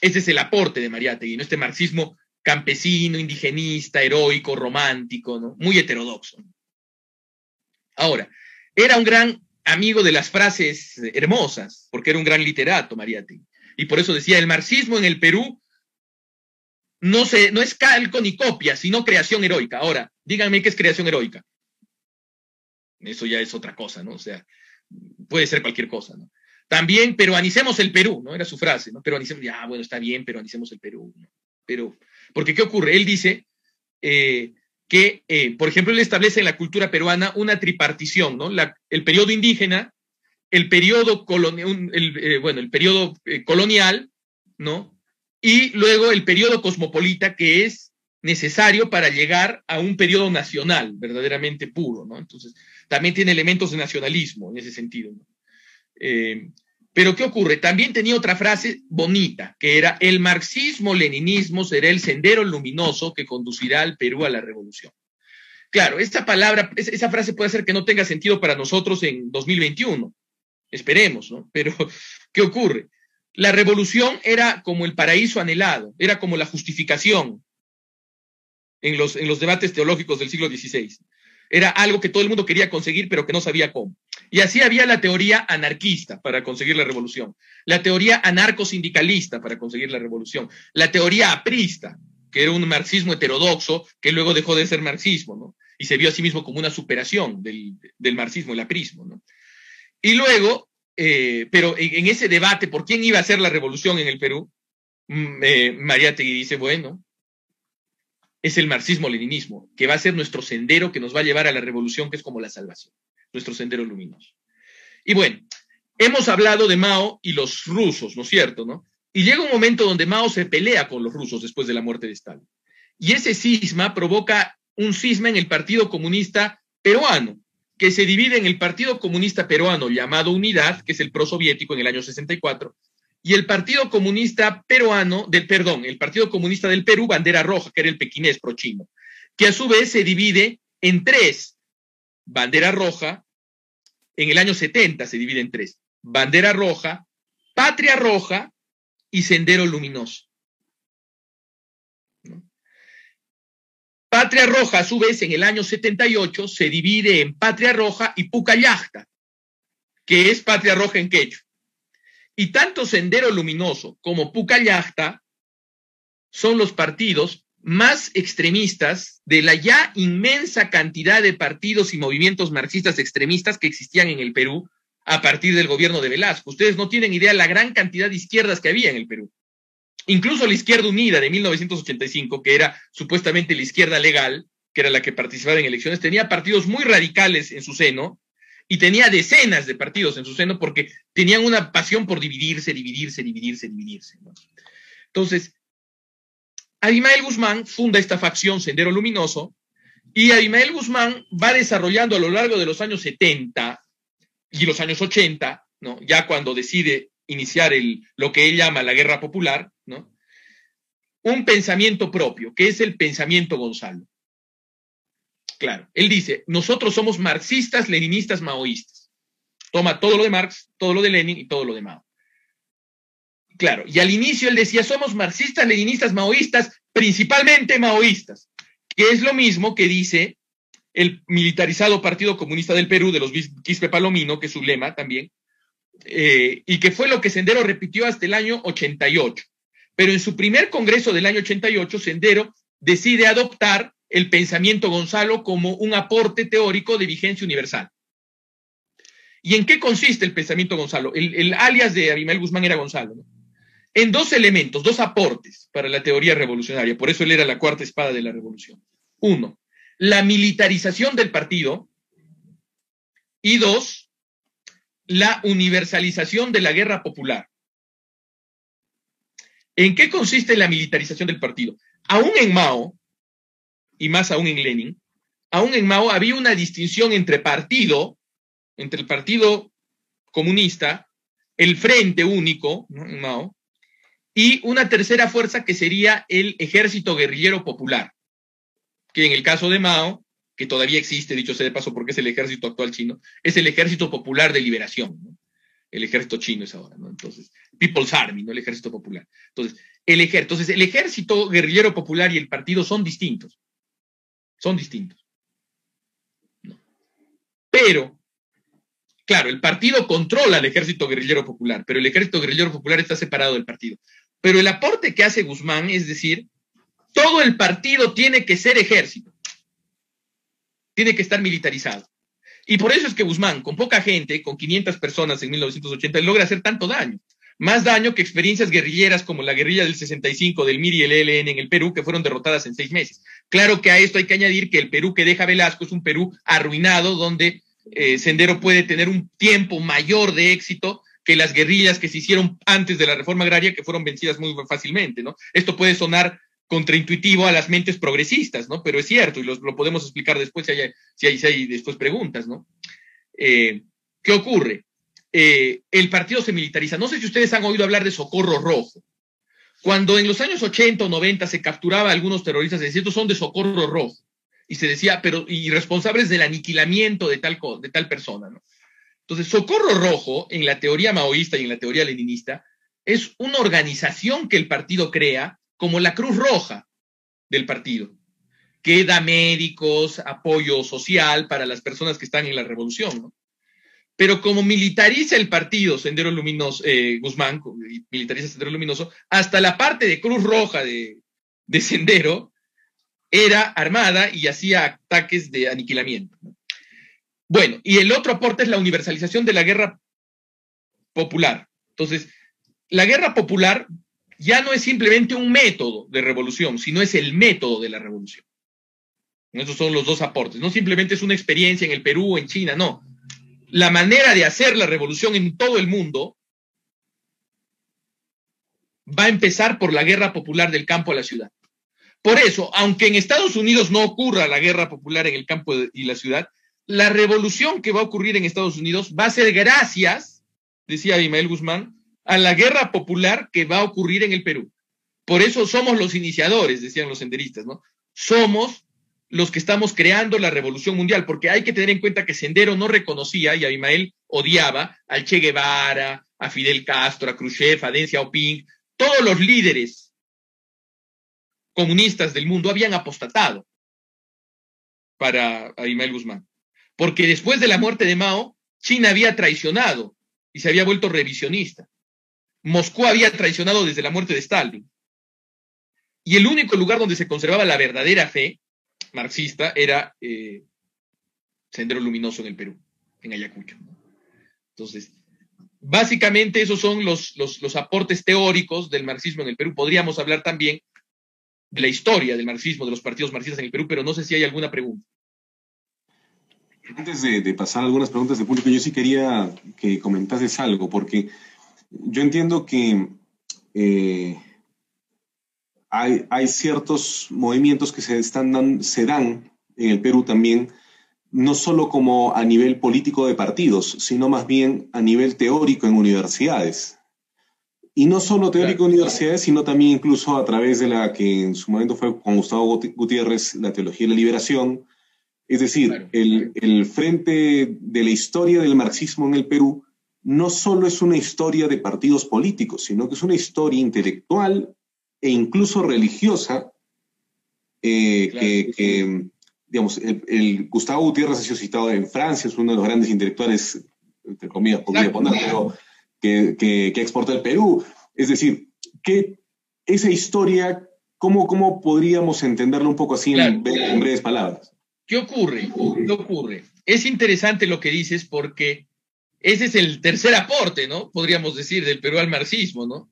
ese es el aporte de Mariátegui, ¿no? este marxismo campesino, indigenista, heroico, romántico, muy heterodoxo. Ahora, era un gran amigo de las frases hermosas, porque era un gran literato, Mariátegui. Y por eso decía, el marxismo en el Perú no, se, no es calco ni copia, sino creación heroica. Ahora, díganme qué es creación heroica. Eso ya es otra cosa, ¿no? O sea, puede ser cualquier cosa, ¿no? También peruanicemos el Perú, ¿no? Era su frase, ¿no? Peruanicemos, ya, bueno, está bien, peruanicemos el Perú, ¿no? Pero, porque ¿qué ocurre? Él dice, eh, que, eh, por ejemplo, él establece en la cultura peruana una tripartición, ¿no? el periodo indígena, el periodo colonial, eh, bueno, el periodo eh, colonial, ¿no? Y luego el periodo cosmopolita que es necesario para llegar a un periodo nacional verdaderamente puro, ¿no? Entonces, también tiene elementos de nacionalismo en ese sentido, ¿no? Pero ¿qué ocurre? También tenía otra frase bonita, que era, el marxismo-leninismo será el sendero luminoso que conducirá al Perú a la revolución. Claro, esta palabra, esa frase puede ser que no tenga sentido para nosotros en 2021. Esperemos, ¿no? Pero, ¿qué ocurre? La revolución era como el paraíso anhelado, era como la justificación en los, en los debates teológicos del siglo XVI. Era algo que todo el mundo quería conseguir, pero que no sabía cómo. Y así había la teoría anarquista para conseguir la revolución, la teoría anarcosindicalista para conseguir la revolución, la teoría aprista, que era un marxismo heterodoxo que luego dejó de ser marxismo, ¿no? Y se vio a sí mismo como una superación del, marxismo, el aprismo, ¿no? Y luego, eh, pero en, ese debate por quién iba a ser la revolución en el Perú, mm, eh, María Tegui dice, bueno, es el marxismo-leninismo, que va a ser nuestro sendero que nos va a llevar a la revolución, que es como la salvación nuestro sendero luminoso. Y bueno, hemos hablado de Mao y los rusos, ¿no es cierto? ¿no? Y llega un momento donde Mao se pelea con los rusos después de la muerte de Stalin. Y ese cisma provoca un cisma en el Partido Comunista Peruano, que se divide en el Partido Comunista Peruano llamado Unidad, que es el prosoviético en el año 64, y el Partido Comunista Peruano, del perdón, el Partido Comunista del Perú, bandera roja, que era el pequinés pro-chino, que a su vez se divide en tres, bandera roja, en el año 70 se divide en tres, bandera roja, patria roja y sendero luminoso. Patria Roja, a su vez, en el año 78 se divide en Patria Roja y Pucallacta, que es Patria Roja en quechua. Y tanto Sendero Luminoso como Pucallacta son los partidos más extremistas de la ya inmensa cantidad de partidos y movimientos marxistas extremistas que existían en el Perú a partir del gobierno de Velasco. Ustedes no tienen idea la gran cantidad de izquierdas que había en el Perú. Incluso la izquierda unida de 1985, que era supuestamente la izquierda legal, que era la que participaba en elecciones, tenía partidos muy radicales en su seno y tenía decenas de partidos en su seno porque tenían una pasión por dividirse, dividirse, dividirse, dividirse. Entonces, Abimael Guzmán funda esta facción Sendero Luminoso y Abimael Guzmán va desarrollando a lo largo de los años 70 y los años 80, ¿no? ya cuando decide iniciar el, lo que él llama la guerra popular, ¿no? un pensamiento propio, que es el pensamiento Gonzalo. Claro, él dice, nosotros somos marxistas, leninistas, maoístas. Toma todo lo de Marx, todo lo de Lenin y todo lo de Mao. Claro, y al inicio él decía, somos marxistas, leninistas, maoístas, principalmente maoístas, que es lo mismo que dice el militarizado Partido Comunista del Perú, de los Quispe Palomino, que es su lema también, eh, y que fue lo que Sendero repitió hasta el año 88. Pero en su primer congreso del año 88, Sendero decide adoptar el pensamiento Gonzalo como un aporte teórico de vigencia universal. ¿Y en qué consiste el pensamiento Gonzalo? El, alias de Abimel Guzmán era Gonzalo. ¿no? en dos elementos, dos aportes para la teoría revolucionaria. Por eso él era la cuarta espada de la revolución. Uno, la militarización del partido. Y dos, la universalización de la guerra popular. ¿En qué consiste la militarización del partido? Aún en Mao, y más aún en Lenin, aún en Mao había una distinción entre partido, entre el Partido Comunista, el Frente Único, ¿no? en Mao, y una tercera fuerza que sería el Ejército Guerrillero Popular, que en el caso de Mao, que todavía existe, dicho sea de paso porque es el ejército actual chino, es el Ejército Popular de Liberación, ¿no? el ejército chino es ahora, ¿no? Entonces, People's Army, ¿no? El ejército popular. Entonces, el ejército, entonces, el ejército guerrillero popular y el partido son distintos. Son distintos. Pero, claro, el partido controla al ejército guerrillero popular, pero el ejército guerrillero popular está separado del partido. Pero el aporte que hace Guzmán es decir, todo el partido tiene que ser ejército, tiene que estar militarizado. Y por eso es que Guzmán, con poca gente, con 500 personas en 1980, logra hacer tanto daño. Más daño que experiencias guerrilleras como la guerrilla del 65 del MIR y el ELN en el Perú, que fueron derrotadas en seis meses. Claro que a esto hay que añadir que el Perú que deja Velasco es un Perú arruinado, donde eh, Sendero puede tener un tiempo mayor de éxito que las guerrillas que se hicieron antes de la reforma agraria que fueron vencidas muy fácilmente, ¿no? Esto puede sonar contraintuitivo a las mentes progresistas, ¿no? Pero es cierto y lo, lo podemos explicar después si hay, si hay, si hay después preguntas, ¿no? Eh, ¿Qué ocurre? Eh, el partido se militariza. No sé si ustedes han oído hablar de Socorro Rojo. Cuando en los años 80 o 90 se capturaba a algunos terroristas, estos son de Socorro Rojo. Y se decía, pero, y responsables del aniquilamiento de tal, de tal persona, ¿no? Entonces, Socorro Rojo, en la teoría maoísta y en la teoría leninista, es una organización que el partido crea como la Cruz Roja del partido, que da médicos, apoyo social para las personas que están en la revolución. ¿no? Pero como militariza el partido Sendero Luminoso, eh, Guzmán, militariza Sendero Luminoso, hasta la parte de Cruz Roja de, de Sendero era armada y hacía ataques de aniquilamiento. ¿no? Bueno, y el otro aporte es la universalización de la guerra popular. Entonces, la guerra popular ya no es simplemente un método de revolución, sino es el método de la revolución. Esos son los dos aportes. No simplemente es una experiencia en el Perú o en China, no. La manera de hacer la revolución en todo el mundo va a empezar por la guerra popular del campo a la ciudad. Por eso, aunque en Estados Unidos no ocurra la guerra popular en el campo y la ciudad, la revolución que va a ocurrir en Estados Unidos va a ser gracias, decía Abimael Guzmán, a la guerra popular que va a ocurrir en el Perú. Por eso somos los iniciadores, decían los senderistas, ¿no? Somos los que estamos creando la revolución mundial, porque hay que tener en cuenta que Sendero no reconocía y Abimael odiaba al Che Guevara, a Fidel Castro, a Khrushchev, a Deng Xiaoping, todos los líderes comunistas del mundo habían apostatado para Abimael Guzmán porque después de la muerte de Mao, China había traicionado y se había vuelto revisionista. Moscú había traicionado desde la muerte de Stalin. y el único lugar donde se conservaba la verdadera fe marxista era eh, Sendero Luminoso en el Perú, en Ayacucho. Entonces, básicamente esos son los, los, aportes teóricos del marxismo en el Perú. Podríamos hablar también de la historia del marxismo, de los partidos marxistas en el Perú, pero no sé si hay alguna pregunta. Antes de, pasar a algunas preguntas de público, yo sí quería que comentases algo, porque yo entiendo que eh, hay, hay, ciertos movimientos que se, están se dan en el Perú también no solo como a nivel político de partidos, sino más bien a nivel teórico en universidades. Y no solo teórico en universidades, sino también incluso a través de la que en su momento fue con Gustavo Gutiérrez, la teología de la liberación. Es decir, el, el frente de la historia del marxismo en el Perú no solo es una historia de partidos políticos, sino que es una historia intelectual e incluso religiosa eh, que digamos, el, Gustavo Gutiérrez ha sido citado en Francia, es uno de los grandes intelectuales, entre comillas, podría poner, pero que, que, que exporta el Perú. Es decir, que esa historia, ¿cómo, cómo podríamos entenderla un poco así en, breves palabras? ¿Qué ocurre? ¿Qué ocurre? Es interesante lo que dices porque ese es el tercer aporte, ¿no? Podríamos decir, del Perú al marxismo, ¿no?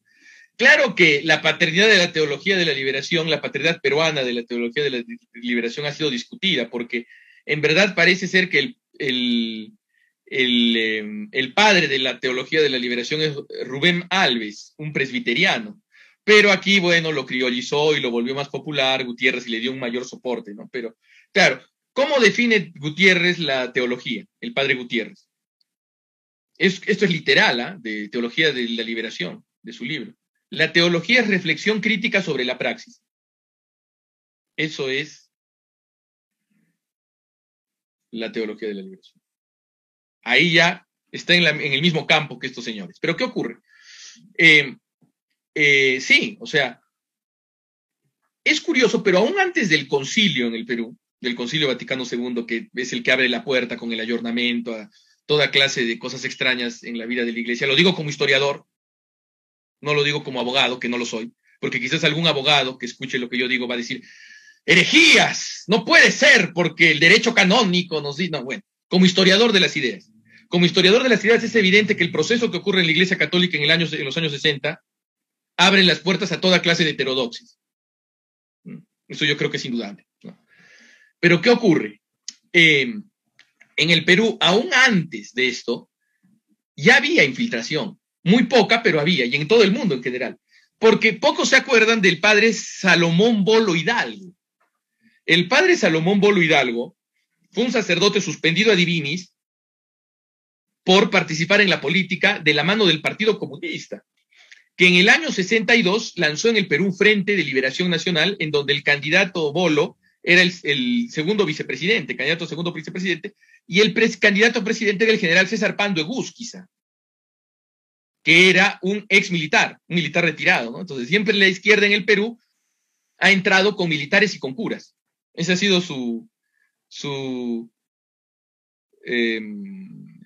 Claro que la paternidad de la teología de la liberación, la paternidad peruana de la teología de la liberación ha sido discutida, porque en verdad parece ser que el, em, el, padre de la teología de la liberación es Rubén Alves, un presbiteriano. Pero aquí, bueno, lo criollizó y lo volvió más popular Gutiérrez y le dio un mayor soporte, ¿no? Pero, claro, ¿cómo define Gutiérrez la teología, el padre Gutiérrez? esto es literal, ¿ah? De teología de la liberación, de su libro. La teología es reflexión crítica sobre la praxis. Eso es la teología de la liberación. Ahí ya está en, el mismo campo que estos señores. Pero ¿qué ocurre? Eh, eh, sí, o sea, es curioso, pero aún antes del concilio en el Perú, del concilio Vaticano II, que es el que abre la puerta con el ayornamiento a toda clase de cosas extrañas en la vida de la iglesia, lo digo como historiador, no lo digo como abogado, que no lo soy, porque quizás algún abogado que escuche lo que yo digo va a decir, herejías, no puede ser, porque el derecho canónico nos dice, no, bueno, como historiador de las ideas. Como historiador de las ideas es evidente que el proceso que ocurre en la Iglesia Católica en, el en los años 60 abre las puertas a toda clase de heterodoxias. Mm, eso yo creo que es indudable. Pero ¿qué ocurre? Em, en el Perú, aún antes de esto, ya había infiltración. Muy poca, pero había, y en todo el mundo en general. Porque pocos se acuerdan del padre Salomón Bolo Hidalgo. El padre Salomón Bolo Hidalgo fue un sacerdote suspendido a divinis por participar en la política de la mano del Partido Comunista, que en el año 62 lanzó en el Perú un Frente de Liberación Nacional, en donde el candidato Bolo era el, segundo vicepresidente, candidato segundo vicepresidente, y el candidato presidente era el general César Pando Egusquiza que era un ex militar, un militar retirado, ¿no? Entonces, siempre la izquierda en el Perú ha entrado con militares y con curas. Esa ha sido su, su, em,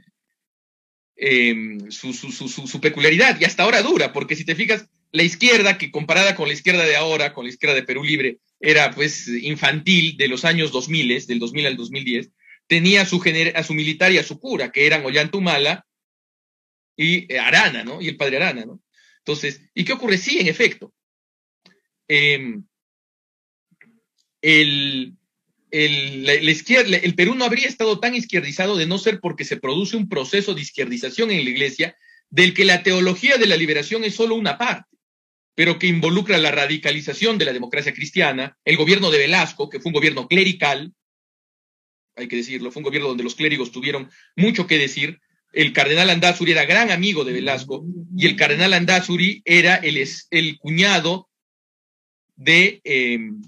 em, su, su, su, peculiaridad, y hasta ahora dura, porque si te fijas, la izquierda, que comparada con la izquierda de ahora, con la izquierda de Perú Libre, era pues infantil de los años 2000, del 2000 al 2010, tenía a su, a su militar y a su cura, que eran Ollantumala y eh, Arana, ¿no? Y el padre Arana, ¿no? Entonces, ¿y qué ocurre? Sí, en efecto. Em, el, la, izquierda, el Perú no habría estado tan izquierdizado de no ser porque se produce un proceso de izquierdización en la iglesia del que la teología de la liberación es solo una parte, pero que involucra la radicalización de la democracia cristiana, el gobierno de Velasco, que fue un gobierno clerical, hay que decirlo, fue un gobierno donde los clérigos tuvieron mucho que decir, el cardenal Andazuri era gran amigo de Velasco y el cardenal Andazuri era el, el cuñado de em,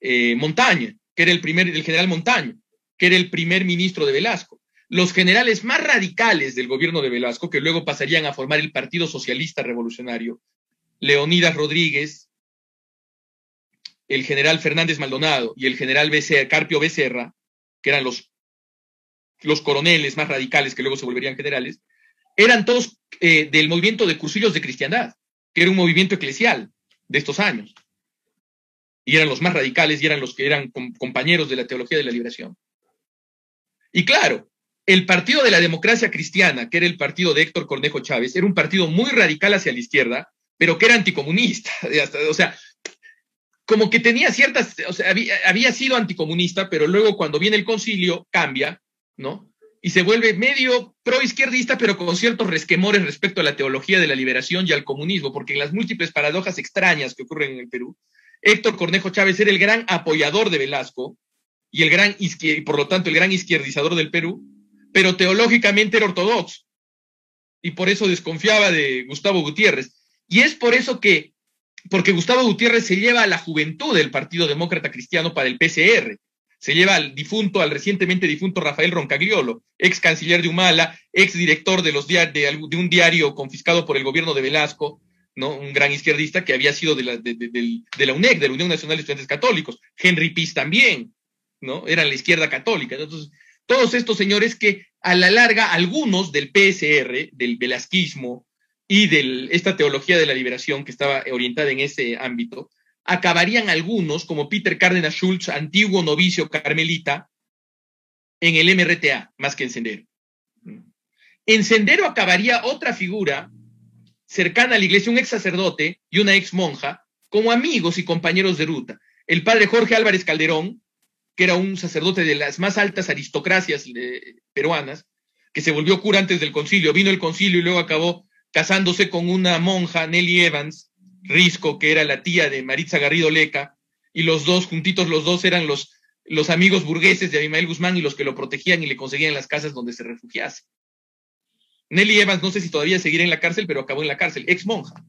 eh, Montaña, que era el primer, el general Montaño, que era el primer ministro de Velasco. Los generales más radicales del gobierno de Velasco, que luego pasarían a formar el Partido Socialista Revolucionario, Leonidas Rodríguez, el general Fernández Maldonado y el general Carpio Becerra, que eran los los coroneles más radicales que luego se volverían generales, eran todos eh, del movimiento de cursillos de cristiandad, que era un movimiento eclesial de estos años. y eran los más radicales y eran los que eran compañeros de la teología de la liberación. Y claro, el Partido de la Democracia Cristiana, que era el partido de Héctor Cornejo Chávez, era un partido muy radical hacia la izquierda, pero que era anticomunista. O sea, como que tenía ciertas, o sea, había, había, sido anticomunista, pero luego cuando viene el concilio cambia, ¿no? Y se vuelve medio proizquierdista, pero con ciertos resquemores respecto a la teología de la liberación y al comunismo, porque en las múltiples paradojas extrañas que ocurren en el Perú, Héctor Cornejo Chávez era el gran apoyador de Velasco y el gran y por lo tanto el gran izquierdizador del Perú, pero teológicamente era ortodoxo. Y por eso desconfiaba de Gustavo Gutiérrez. Y es por eso que, porque Gustavo Gutiérrez se lleva a la juventud del Partido Demócrata Cristiano para el PCR. Se lleva al difunto, al recientemente difunto Rafael Roncagliolo, ex canciller de Humala, ex director de, un diario confiscado por el gobierno de Velasco, ¿no? Un gran izquierdista que había sido de la, de, la UNEC, de la Unión Nacional de Estudiantes Católicos. Henry Piz también, ¿no? Eran la izquierda católica. Entonces, todos estos señores que a la larga, algunos del PSR, del velasquismo y de esta teología de la liberación que estaba orientada en ese ámbito, acabarían algunos, como Peter Cárdenas Schultz, antiguo novicio carmelita, en el MRTA, más que en Sendero. En Sendero acabaría otra figura cercana a la iglesia, un ex sacerdote y una ex monja, como amigos y compañeros de ruta. El padre Jorge Álvarez Calderón, que era un sacerdote de las más altas aristocracias peruanas, que se volvió cura antes del concilio, vino el concilio y luego acabó casándose con una monja, Nelly Evans, Risco, que era la tía de Maritza Garrido Leca, y los dos, juntitos los dos, eran los, los amigos burgueses de Abimael Guzmán y los que lo protegían y le conseguían las casas donde se refugiase. Nelly Evans, no sé si todavía seguirá en la cárcel, pero acabó en la cárcel, ex monja.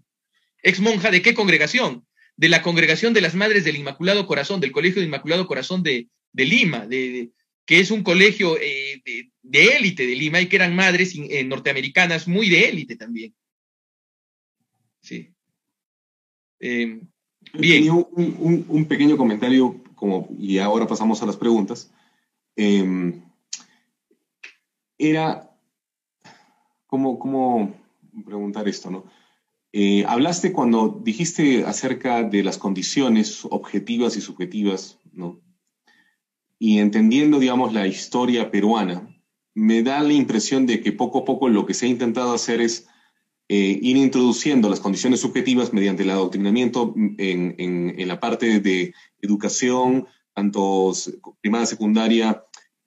Ex monja de qué congregación? De la congregación de las Madres del Inmaculado Corazón, del Colegio de Inmaculado Corazón de, de Lima, de, que es un colegio eh, de élite de, Lima y que eran madres eh, norteamericanas muy de élite también. Sí. Eh, bien. Un, un, pequeño comentario, como, y ahora pasamos a las preguntas. Em, era, ¿cómo, ¿cómo preguntar esto, no? Eh, hablaste cuando dijiste acerca de las condiciones objetivas y subjetivas, ¿no? y entendiendo, digamos, la historia peruana, me da la impresión de que poco a poco lo que se ha intentado hacer es eh, ir introduciendo las condiciones subjetivas mediante el adoctrinamiento en, en, la parte de educación, tanto primaria, secundaria,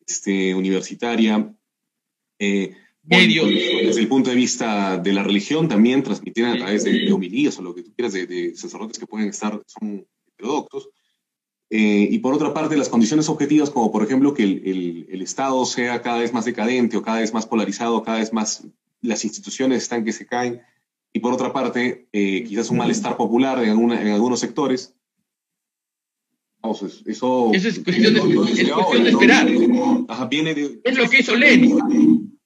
este, universitaria, eh, desde el punto de vista de la religión, también transmitir a través de, homilías o lo que tú quieras, de, de sacerdotes que pueden estar, son heterodoxos, eh, y por otra parte, las condiciones objetivas, como por ejemplo que el, el, Estado sea cada vez más decadente o cada vez más polarizado, cada vez más las instituciones están que se caen. Y por otra parte, eh, quizás un malestar popular en, alguna, en algunos sectores. Vamos, eso, eso es cuestión de, es cuestión de esperar. Ajá, viene de, es lo que hizo Lenin.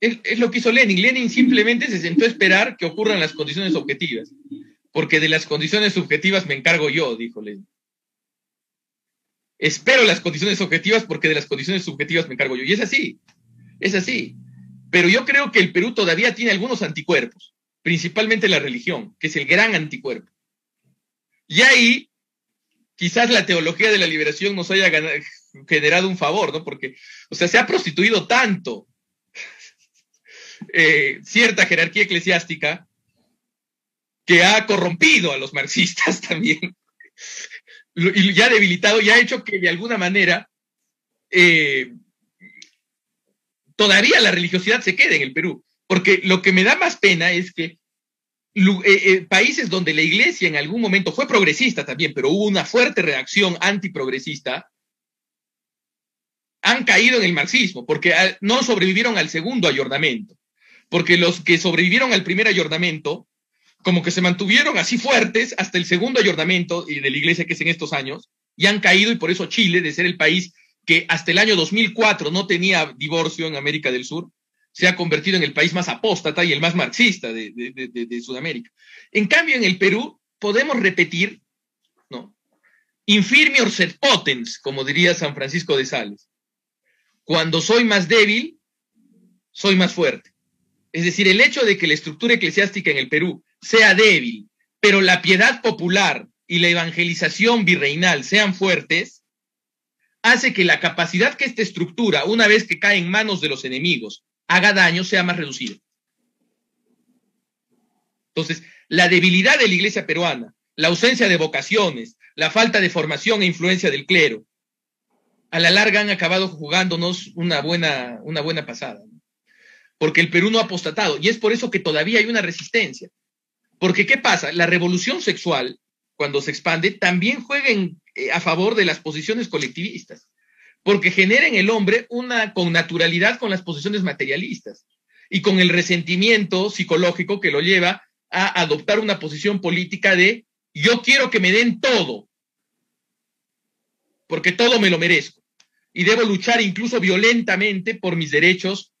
Es, es, lo que hizo Lenin. Lenin simplemente se sentó a esperar que ocurran las condiciones objetivas porque de las condiciones subjetivas me encargo yo, dijo Lenin. Espero las condiciones objetivas porque de las condiciones subjetivas me encargo yo. Y es así, es así. Pero yo creo que el Perú todavía tiene algunos anticuerpos, principalmente la religión, que es el gran anticuerpo. Y ahí, quizás la teología de la liberación nos haya generado un favor, ¿no? Porque, o sea, se ha prostituido tanto eh, cierta jerarquía eclesiástica que ha corrompido a los marxistas también, y ya debilitado, y ha hecho que de alguna manera eh, todavía la religiosidad se quede en el Perú. Porque lo que me da más pena es que eh, eh, países donde la iglesia en algún momento fue progresista también, pero hubo una fuerte reacción antiprogresista, han caído en el marxismo, porque no sobrevivieron al segundo ayornamiento. Porque los que sobrevivieron al primer ayornamiento como que se mantuvieron así fuertes hasta el segundo ayornamiento de la iglesia que es en estos años, y han caído, y por eso Chile, de ser el país que hasta el año 2004 no tenía divorcio en América del Sur, se ha convertido en el país más apóstata y el más marxista de, Sudamérica. En cambio, en el Perú podemos repetir, ¿no? Infirmior sed potens, como diría San Francisco de Sales. Cuando soy más débil, soy más fuerte. Es decir, el hecho de que la estructura eclesiástica en el Perú sea débil, pero la piedad popular y la evangelización virreinal sean fuertes, hace que la capacidad que esta estructura, una vez que cae en manos de los enemigos, haga daño, sea más reducida. Entonces, la debilidad de la iglesia peruana, la ausencia de vocaciones, la falta de formación e influencia del clero, a la larga han acabado jugándonos una buena, una buena pasada. Porque el Perú no ha apostatado. Y es por eso que todavía hay una resistencia. Porque, ¿qué pasa? La revolución sexual, cuando se expande, también juega eh, a favor de las posiciones colectivistas. Porque genera en el hombre una connaturalidad con las posiciones materialistas y con el resentimiento psicológico que lo lleva a adoptar una posición política de yo quiero que me den todo, porque todo me lo merezco. Y debo luchar incluso violentamente por mis derechos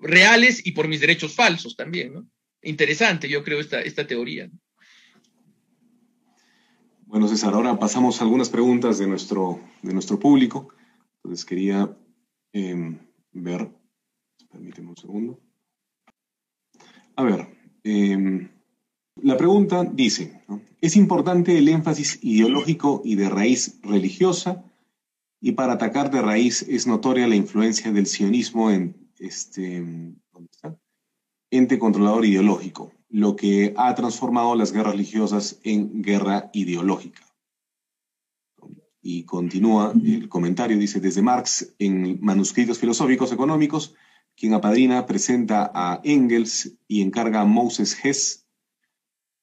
reales y por mis derechos falsos también. ¿no? Interesante, yo creo, esta, esta teoría. Bueno, César, ahora pasamos a algunas preguntas de nuestro, de nuestro público. Entonces quería em, ver, permíteme un segundo. A ver, eh, la pregunta dice, ¿es importante el énfasis ideológico y de raíz religiosa? Y para atacar de raíz es notoria la influencia del sionismo en este ente controlador ideológico, lo que ha transformado las guerras religiosas en guerra ideológica. Y continúa el comentario, dice, desde Marx en Manuscritos Filosóficos Económicos, quien apadrina presenta a Engels y encarga a Moses Hess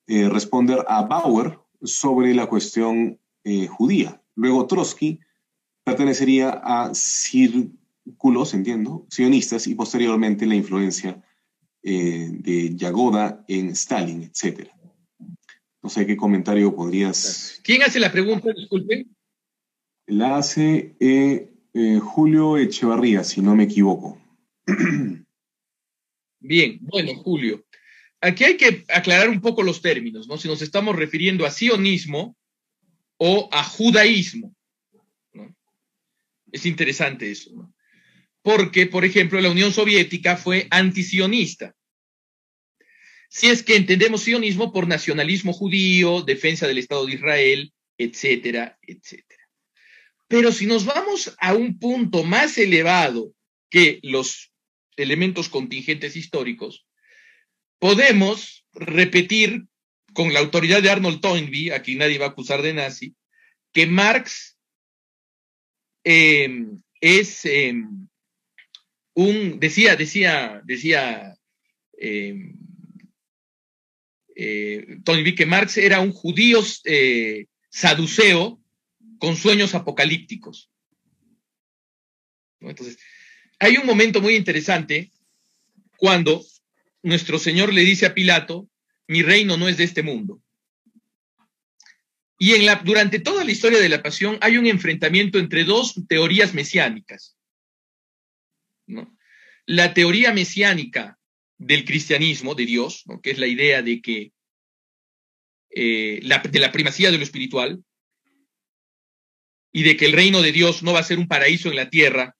eh, responder a Bauer sobre la cuestión eh, judía. Luego Trotsky pertenecería a círculos, entiendo, sionistas y posteriormente la influencia eh, de Yagoda en Stalin, etc. No sé qué comentario podrías... ¿Quién hace la pregunta? Disculpe. La hace Julio Echevarría, si no me equivoco. Bien, bueno, Julio aquí hay que aclarar un poco los términos, ¿no? Si nos estamos refiriendo a sionismo o a judaísmo. ¿no? Es interesante eso, ¿no? Porque, por ejemplo, la Unión Soviética fue antisionista. Si es que entendemos sionismo por nacionalismo judío, defensa del Estado de Israel, etcétera, etcétera. Pero si nos vamos a un punto más elevado que los elementos contingentes históricos, podemos repetir con la autoridad de Arnold Toynbee, a quien nadie va a acusar de nazi, que Marx em, es em, un, decía, decía, decía em, eh, Toynbee que Marx era un judío eh, saduceo con sueños apocalípticos. Entonces, hay un momento muy interesante cuando nuestro Señor le dice a Pilato, mi reino no es de este mundo. Y en la, durante toda la historia de la pasión hay un enfrentamiento entre dos teorías mesiánicas. La teoría mesiánica del cristianismo, de Dios, que es la idea de que eh, de la primacía de lo espiritual y de que el reino de Dios no va a ser un paraíso en la tierra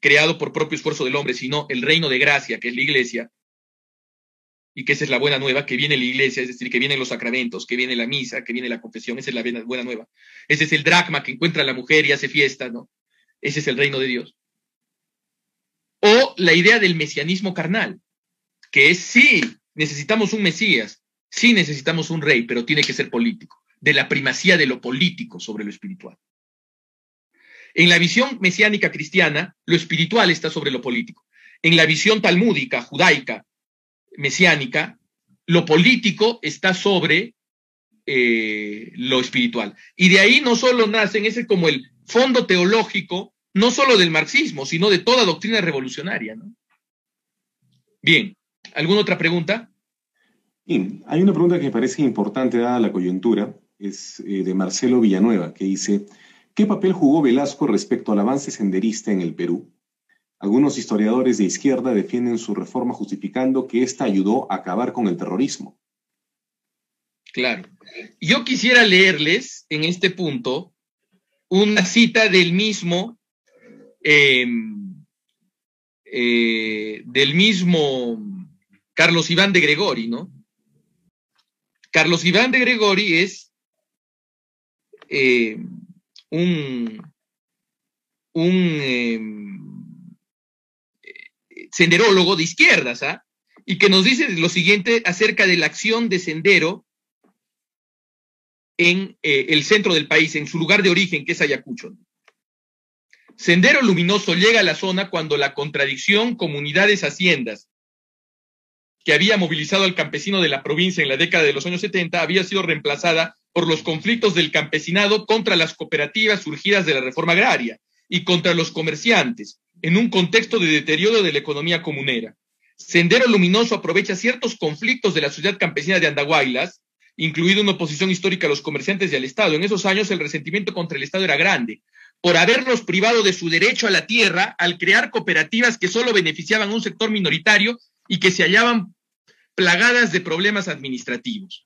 creado por propio esfuerzo del hombre, sino el reino de gracia, que es la iglesia, y que esa es la buena nueva, que viene la iglesia, es decir, que vienen los sacramentos, que viene la misa, que viene la confesión, esa es la buena nueva. Ese es el dracma que encuentra la mujer y hace fiesta, ¿no? Ese es el reino de Dios. O la idea del mesianismo carnal, que es sí, necesitamos un Mesías, sí necesitamos un rey, pero tiene que ser político, de la primacía de lo político sobre lo espiritual. En la visión mesiánica cristiana, lo espiritual está sobre lo político. En la visión talmúdica, judaica, mesiánica, lo político está sobre eh, lo espiritual. Y de ahí no solo nacen, ese como el fondo teológico, no solo del marxismo, sino de toda doctrina revolucionaria. Bien, ¿alguna otra pregunta? Hay una pregunta que me parece importante dada la coyuntura, es eh, de Marcelo Villanueva, que dice, ¿qué papel jugó Velasco respecto al avance senderista en el Perú? Algunos historiadores de izquierda defienden su reforma justificando que ésta ayudó a acabar con el terrorismo. Claro. Yo quisiera leerles en este punto una cita del mismo, em, eh, del mismo Carlos Iván de Gregori, ¿no? Carlos Iván de Gregori es eh, un, em, senderólogo de izquierdas, ¿ah? y que nos dice lo siguiente acerca de la acción de Sendero en eh, el centro del país, en su lugar de origen, que es Ayacucho. Sendero Luminoso llega a la zona cuando la contradicción comunidades haciendas que había movilizado al campesino de la provincia en la década de los años 70 había sido reemplazada por los conflictos del campesinado contra las cooperativas surgidas de la reforma agraria y contra los comerciantes, en un contexto de deterioro de la economía comunera. Sendero Luminoso aprovecha ciertos conflictos de la sociedad campesina de Andahuaylas, incluido una oposición histórica a los comerciantes y al Estado. En esos años el resentimiento contra el Estado era grande, por haberlos privado de su derecho a la tierra al crear cooperativas que solo beneficiaban a un sector minoritario y que se hallaban plagadas de problemas administrativos.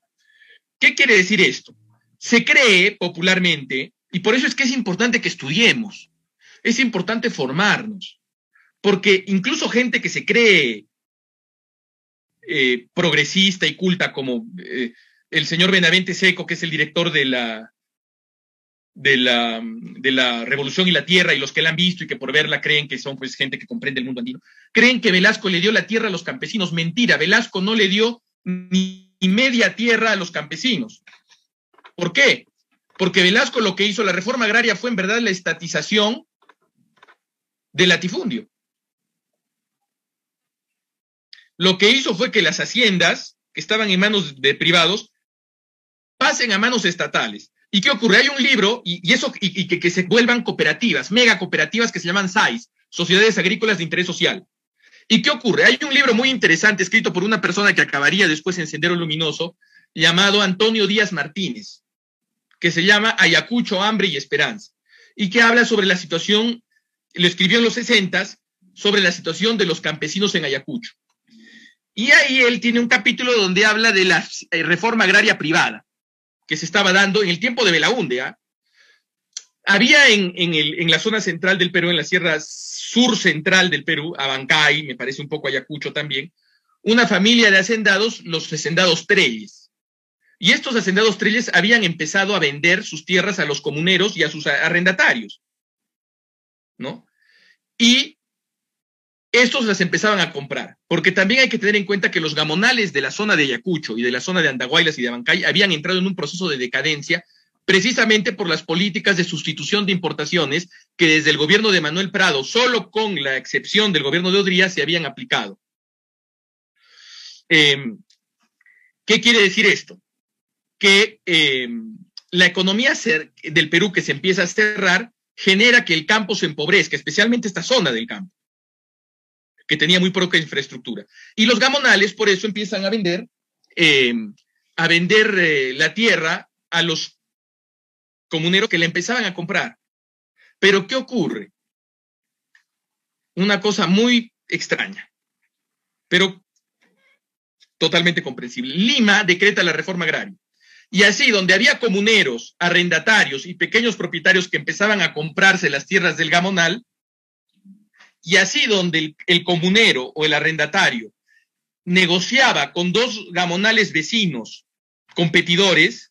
¿Qué quiere decir esto? Se cree popularmente, y por eso es que es importante que estudiemos, es importante formarnos, porque incluso gente que se cree eh, progresista y culta como eh, el señor Benavente Seco, que es el director de la, de la, de la Revolución y la Tierra, y los que la han visto y que por verla creen que son pues gente que comprende el mundo andino, creen que Velasco le dio la tierra a los campesinos. Mentira, Velasco no le dio ni media tierra a los campesinos. ¿Por qué? Porque Velasco lo que hizo la reforma agraria fue en verdad la estatización del latifundio. Lo que hizo fue que las haciendas que estaban en manos de privados pasen a manos estatales. ¿Y qué ocurre? Hay un libro y, eso y, que, se vuelvan cooperativas, mega cooperativas que se llaman SAIS, Sociedades Agrícolas de Interés Social. ¿Y qué ocurre? Hay un libro muy interesante escrito por una persona que acabaría después en Sendero Luminoso, llamado Antonio Díaz Martínez, que se llama Ayacucho, Hambre y Esperanza, y que habla sobre la situación lo escribió en los 60 sobre la situación de los campesinos en Ayacucho. Y ahí él tiene un capítulo donde habla de la eh, reforma agraria privada que se estaba dando en el tiempo de Belaunde. ¿ah? Había en, en, la zona central del Perú, en la sierra sur central del Perú, Abancay, me parece un poco Ayacucho también, una familia de hacendados, los hacendados Trelles. Y estos hacendados Trelles habían empezado a vender sus tierras a los comuneros y a sus arrendatarios. ¿no? Y estos las empezaban a comprar, porque también hay que tener en cuenta que los gamonales de la zona de Ayacucho y de la zona de Andahuaylas y de Abancay habían entrado en un proceso de decadencia precisamente por las políticas de sustitución de importaciones que desde el gobierno de Manuel Prado, solo con la excepción del gobierno de Odría, se habían aplicado. Em, ¿Qué quiere decir esto? Que em, la economía del Perú que se empieza a cerrar genera que el campo se empobrezca, especialmente esta zona del campo, que tenía muy poca infraestructura. Y los gamonales por eso empiezan a vender, em, a vender eh, la tierra a los comuneros que le empezaban a comprar. Pero ¿qué ocurre? Una cosa muy extraña, pero totalmente comprensible. Lima decreta la reforma agraria. Y así, donde había comuneros, arrendatarios y pequeños propietarios que empezaban a comprarse las tierras del gamonal, y así donde el, comunero o el arrendatario negociaba con dos gamonales vecinos, competidores,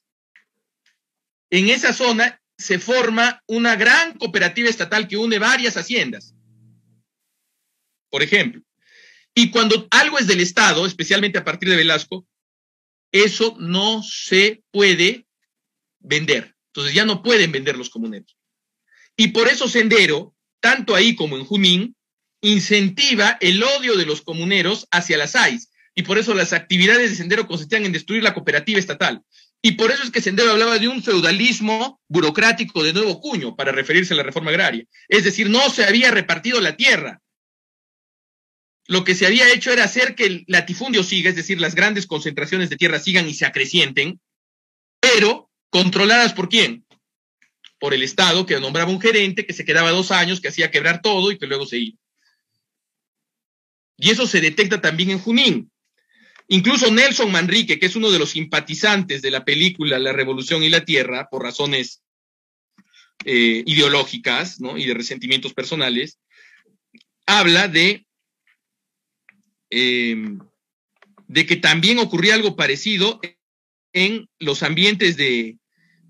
en esa zona se forma una gran cooperativa estatal que une varias haciendas. Por ejemplo. Y cuando algo es del Estado, especialmente a partir de Velasco, eso no se puede vender. Entonces ya no pueden vender los comuneros. Y por eso Sendero, tanto ahí como en Junín, incentiva el odio de los comuneros hacia las AIS. Y por eso las actividades de Sendero consistían en destruir la cooperativa estatal. Y por eso es que Sendero hablaba de un feudalismo burocrático de nuevo cuño para referirse a la reforma agraria. Es decir, no se había repartido la tierra, lo que se había hecho era hacer que el latifundio siga, es decir, las grandes concentraciones de tierra sigan y se acrecienten, pero controladas por quién? Por el Estado, que nombraba un gerente, que se quedaba dos años, que hacía quebrar todo y que luego se iba. Y eso se detecta también en Junín. Incluso Nelson Manrique, que es uno de los simpatizantes de la película La Revolución y la Tierra, por razones eh, ideológicas y de resentimientos personales, habla de Em, de que también ocurría algo parecido en los ambientes de,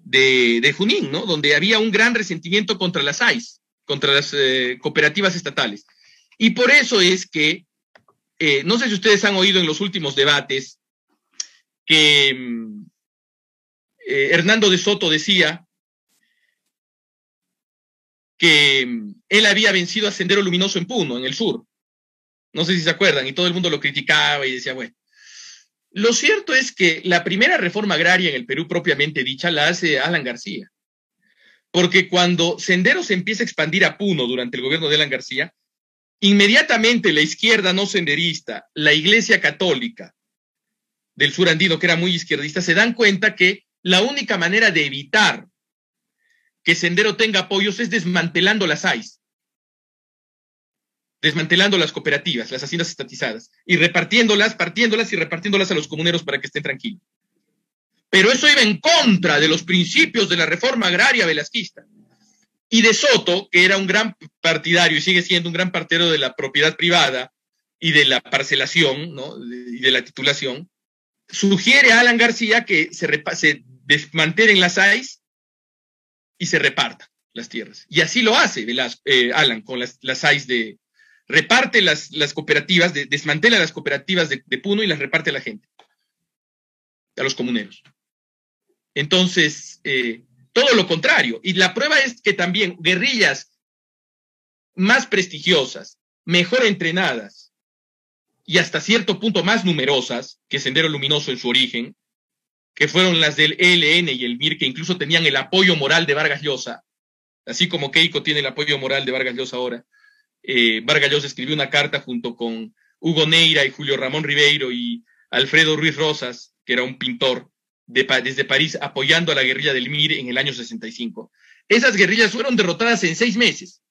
de, Junín. Donde había un gran resentimiento contra las AIS, contra las eh, cooperativas estatales. Y por eso es que, eh, no sé si ustedes han oído en los últimos debates que mm, eh, Hernando de Soto decía que mm, él había vencido a Sendero Luminoso en Puno, en el sur. No sé si se acuerdan, y todo el mundo lo criticaba y decía, bueno. Lo cierto es que la primera reforma agraria en el Perú propiamente dicha la hace Alan García. Porque cuando Sendero se empieza a expandir a Puno durante el gobierno de Alan García, inmediatamente la izquierda no senderista, la Iglesia Católica del sur andino, que era muy izquierdista, se dan cuenta que la única manera de evitar que Sendero tenga apoyos es desmantelando las AIS, desmantelando las cooperativas, las haciendas estatizadas, y repartiéndolas, partiéndolas y repartiéndolas a los comuneros para que estén tranquilos. Pero eso iba en contra de los principios de la reforma agraria velasquista. Y de Soto, que era un gran partidario y sigue siendo un gran partidario de la propiedad privada y de la parcelación y de la titulación, sugiere a Alan García que se, se desmantelen las AIS y se repartan las tierras. Y así lo hace eh, Alan con las, las AIS de... Reparte las, las cooperativas, desmantela las cooperativas de, Puno y las reparte a la gente, a los comuneros. Entonces, eh, todo lo contrario. Y la prueba es que también guerrillas más prestigiosas, mejor entrenadas y hasta cierto punto más numerosas que Sendero Luminoso en su origen, que fueron las del ELN y el MIR, que incluso tenían el apoyo moral de Vargas Llosa, así como Keiko tiene el apoyo moral de Vargas Llosa ahora. Eh, Vargas Llosa escribió una carta junto con Hugo Neira y Julio Ramón Ribeiro y Alfredo Ruiz Rosas, que era un pintor de, desde París, apoyando a la guerrilla del MIR en el año 65. Esas guerrillas fueron derrotadas en seis meses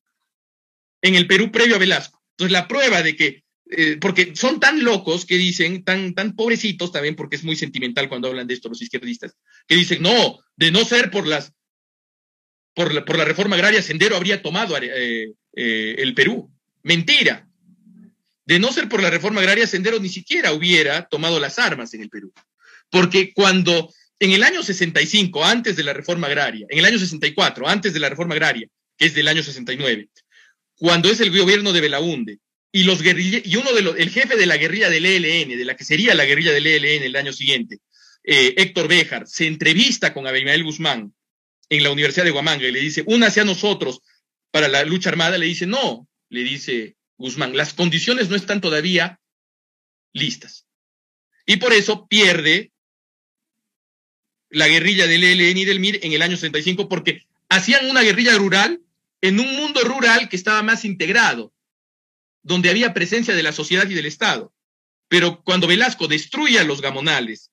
en el Perú previo a Velasco. Entonces, la prueba de que eh, porque son tan locos que dicen, tan, tan pobrecitos también, porque es muy sentimental cuando hablan de esto los izquierdistas, que dicen, no, de no ser por las, por la, por la reforma agraria, Sendero habría tomado eh, eh, el Perú. Mentira. De no ser por la reforma agraria, Sendero ni siquiera hubiera tomado las armas en el Perú. Porque cuando en el año 65, antes de la reforma agraria, en el año 64, antes de la reforma agraria, que es del año 69, cuando es el gobierno de Belaunde, y los y uno de los, el jefe de la guerrilla del ELN, de la que sería la guerrilla del ELN el año siguiente, eh, Héctor Béjar, se entrevista con Abimael Guzmán en la Universidad de Huamanga y le dice, únase a nosotros para la lucha armada, le dice, no, le dice Guzmán, las condiciones no están todavía listas. Y por eso pierde la guerrilla del ELN y del MIR en el año 65 porque hacían una guerrilla rural en un mundo rural que estaba más integrado donde había presencia de la sociedad y del Estado. Pero cuando Velasco destruye a los gamonales,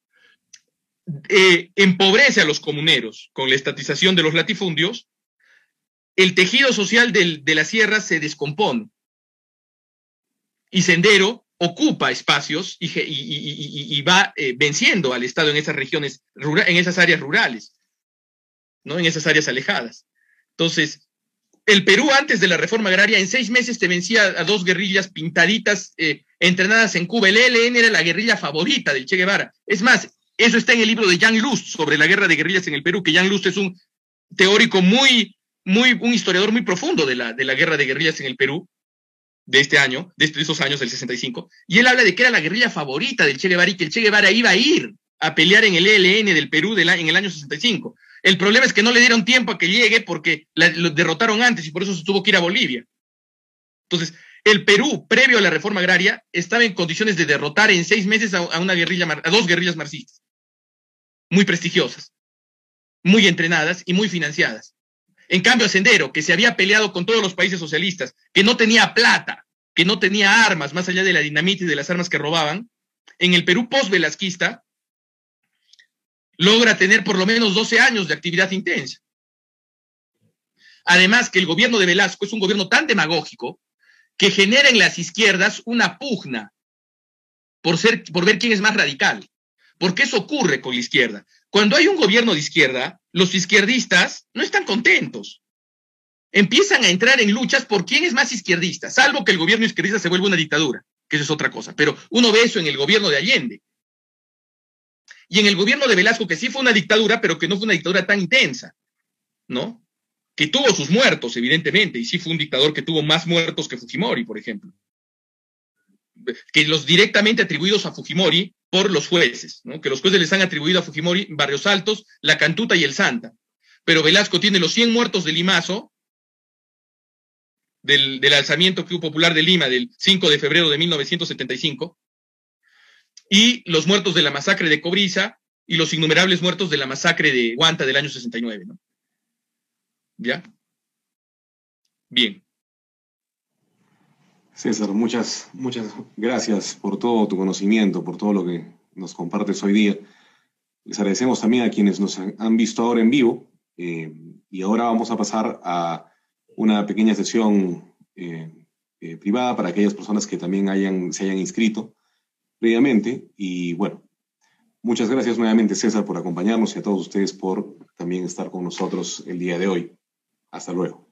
eh, empobrece a los comuneros con la estatización de los latifundios, el tejido social de la sierra se descompone. Y Sendero ocupa espacios y, va eh, venciendo al Estado en esas regiones, en esas áreas rurales, ¿no? en esas áreas alejadas. Entonces, el Perú antes de la reforma agraria en seis meses te vencía a dos guerrillas pintaditas eh, entrenadas en Cuba. El ELN era la guerrilla favorita del Che Guevara. Es más, eso está en el libro de Jan Lust sobre la guerra de guerrillas en el Perú, que Jan Lust es un teórico muy, muy, un historiador muy profundo de la, de la guerra de guerrillas en el Perú de este año, de esos años del 65. Y él habla de que era la guerrilla favorita del Che Guevara y que el Che Guevara iba a ir a pelear en el ELN del Perú en el año 65. El problema es que no le dieron tiempo a que llegue porque lo derrotaron antes y por eso se tuvo que ir a Bolivia. Entonces, el Perú, previo a la reforma agraria, estaba en condiciones de derrotar en seis meses a, una guerrilla, a dos guerrillas marxistas, muy prestigiosas, muy entrenadas y muy financiadas. En cambio, Sendero, que se había peleado con todos los países socialistas, que no tenía plata, que no tenía armas, más allá de la dinamita y de las armas que robaban, en el Perú post-velasquista, logra tener por lo menos 12 años de actividad intensa. Además que el gobierno de Velasco es un gobierno tan demagógico que genera en las izquierdas una pugna por, ser, por ver quién es más radical. Porque eso ocurre con la izquierda. Cuando hay un gobierno de izquierda, los izquierdistas no están contentos. Empiezan a entrar en luchas por quién es más izquierdista, salvo que el gobierno izquierdista se vuelva una dictadura, que eso es otra cosa. Pero uno ve eso en el gobierno de Allende. y en el gobierno de Velasco, que sí fue una dictadura, pero que no fue una dictadura tan intensa, ¿no? Que tuvo sus muertos, evidentemente, y sí fue un dictador que tuvo más muertos que Fujimori, por ejemplo. Que los directamente atribuidos a Fujimori por los jueces, ¿no? Que los jueces les han atribuido a Fujimori Barrios Altos, La Cantuta y El Santa. Pero Velasco tiene los 100 muertos de Limazo, del, del alzamiento popular de Lima del 5 de febrero de 1975, y los muertos de la masacre de Cobriza y los innumerables muertos de la masacre de Guanta del año 69, ¿no? ¿Ya? Bien. César, muchas, muchas gracias por todo tu conocimiento, por todo lo que nos compartes hoy día. Les agradecemos también a quienes nos han visto ahora en vivo eh, y ahora vamos a pasar a una pequeña sesión eh, eh, privada para aquellas personas que también hayan, se hayan inscrito previamente. Y bueno, muchas gracias nuevamente César por acompañarnos y a todos ustedes por también estar con nosotros el día de hoy. Hasta luego.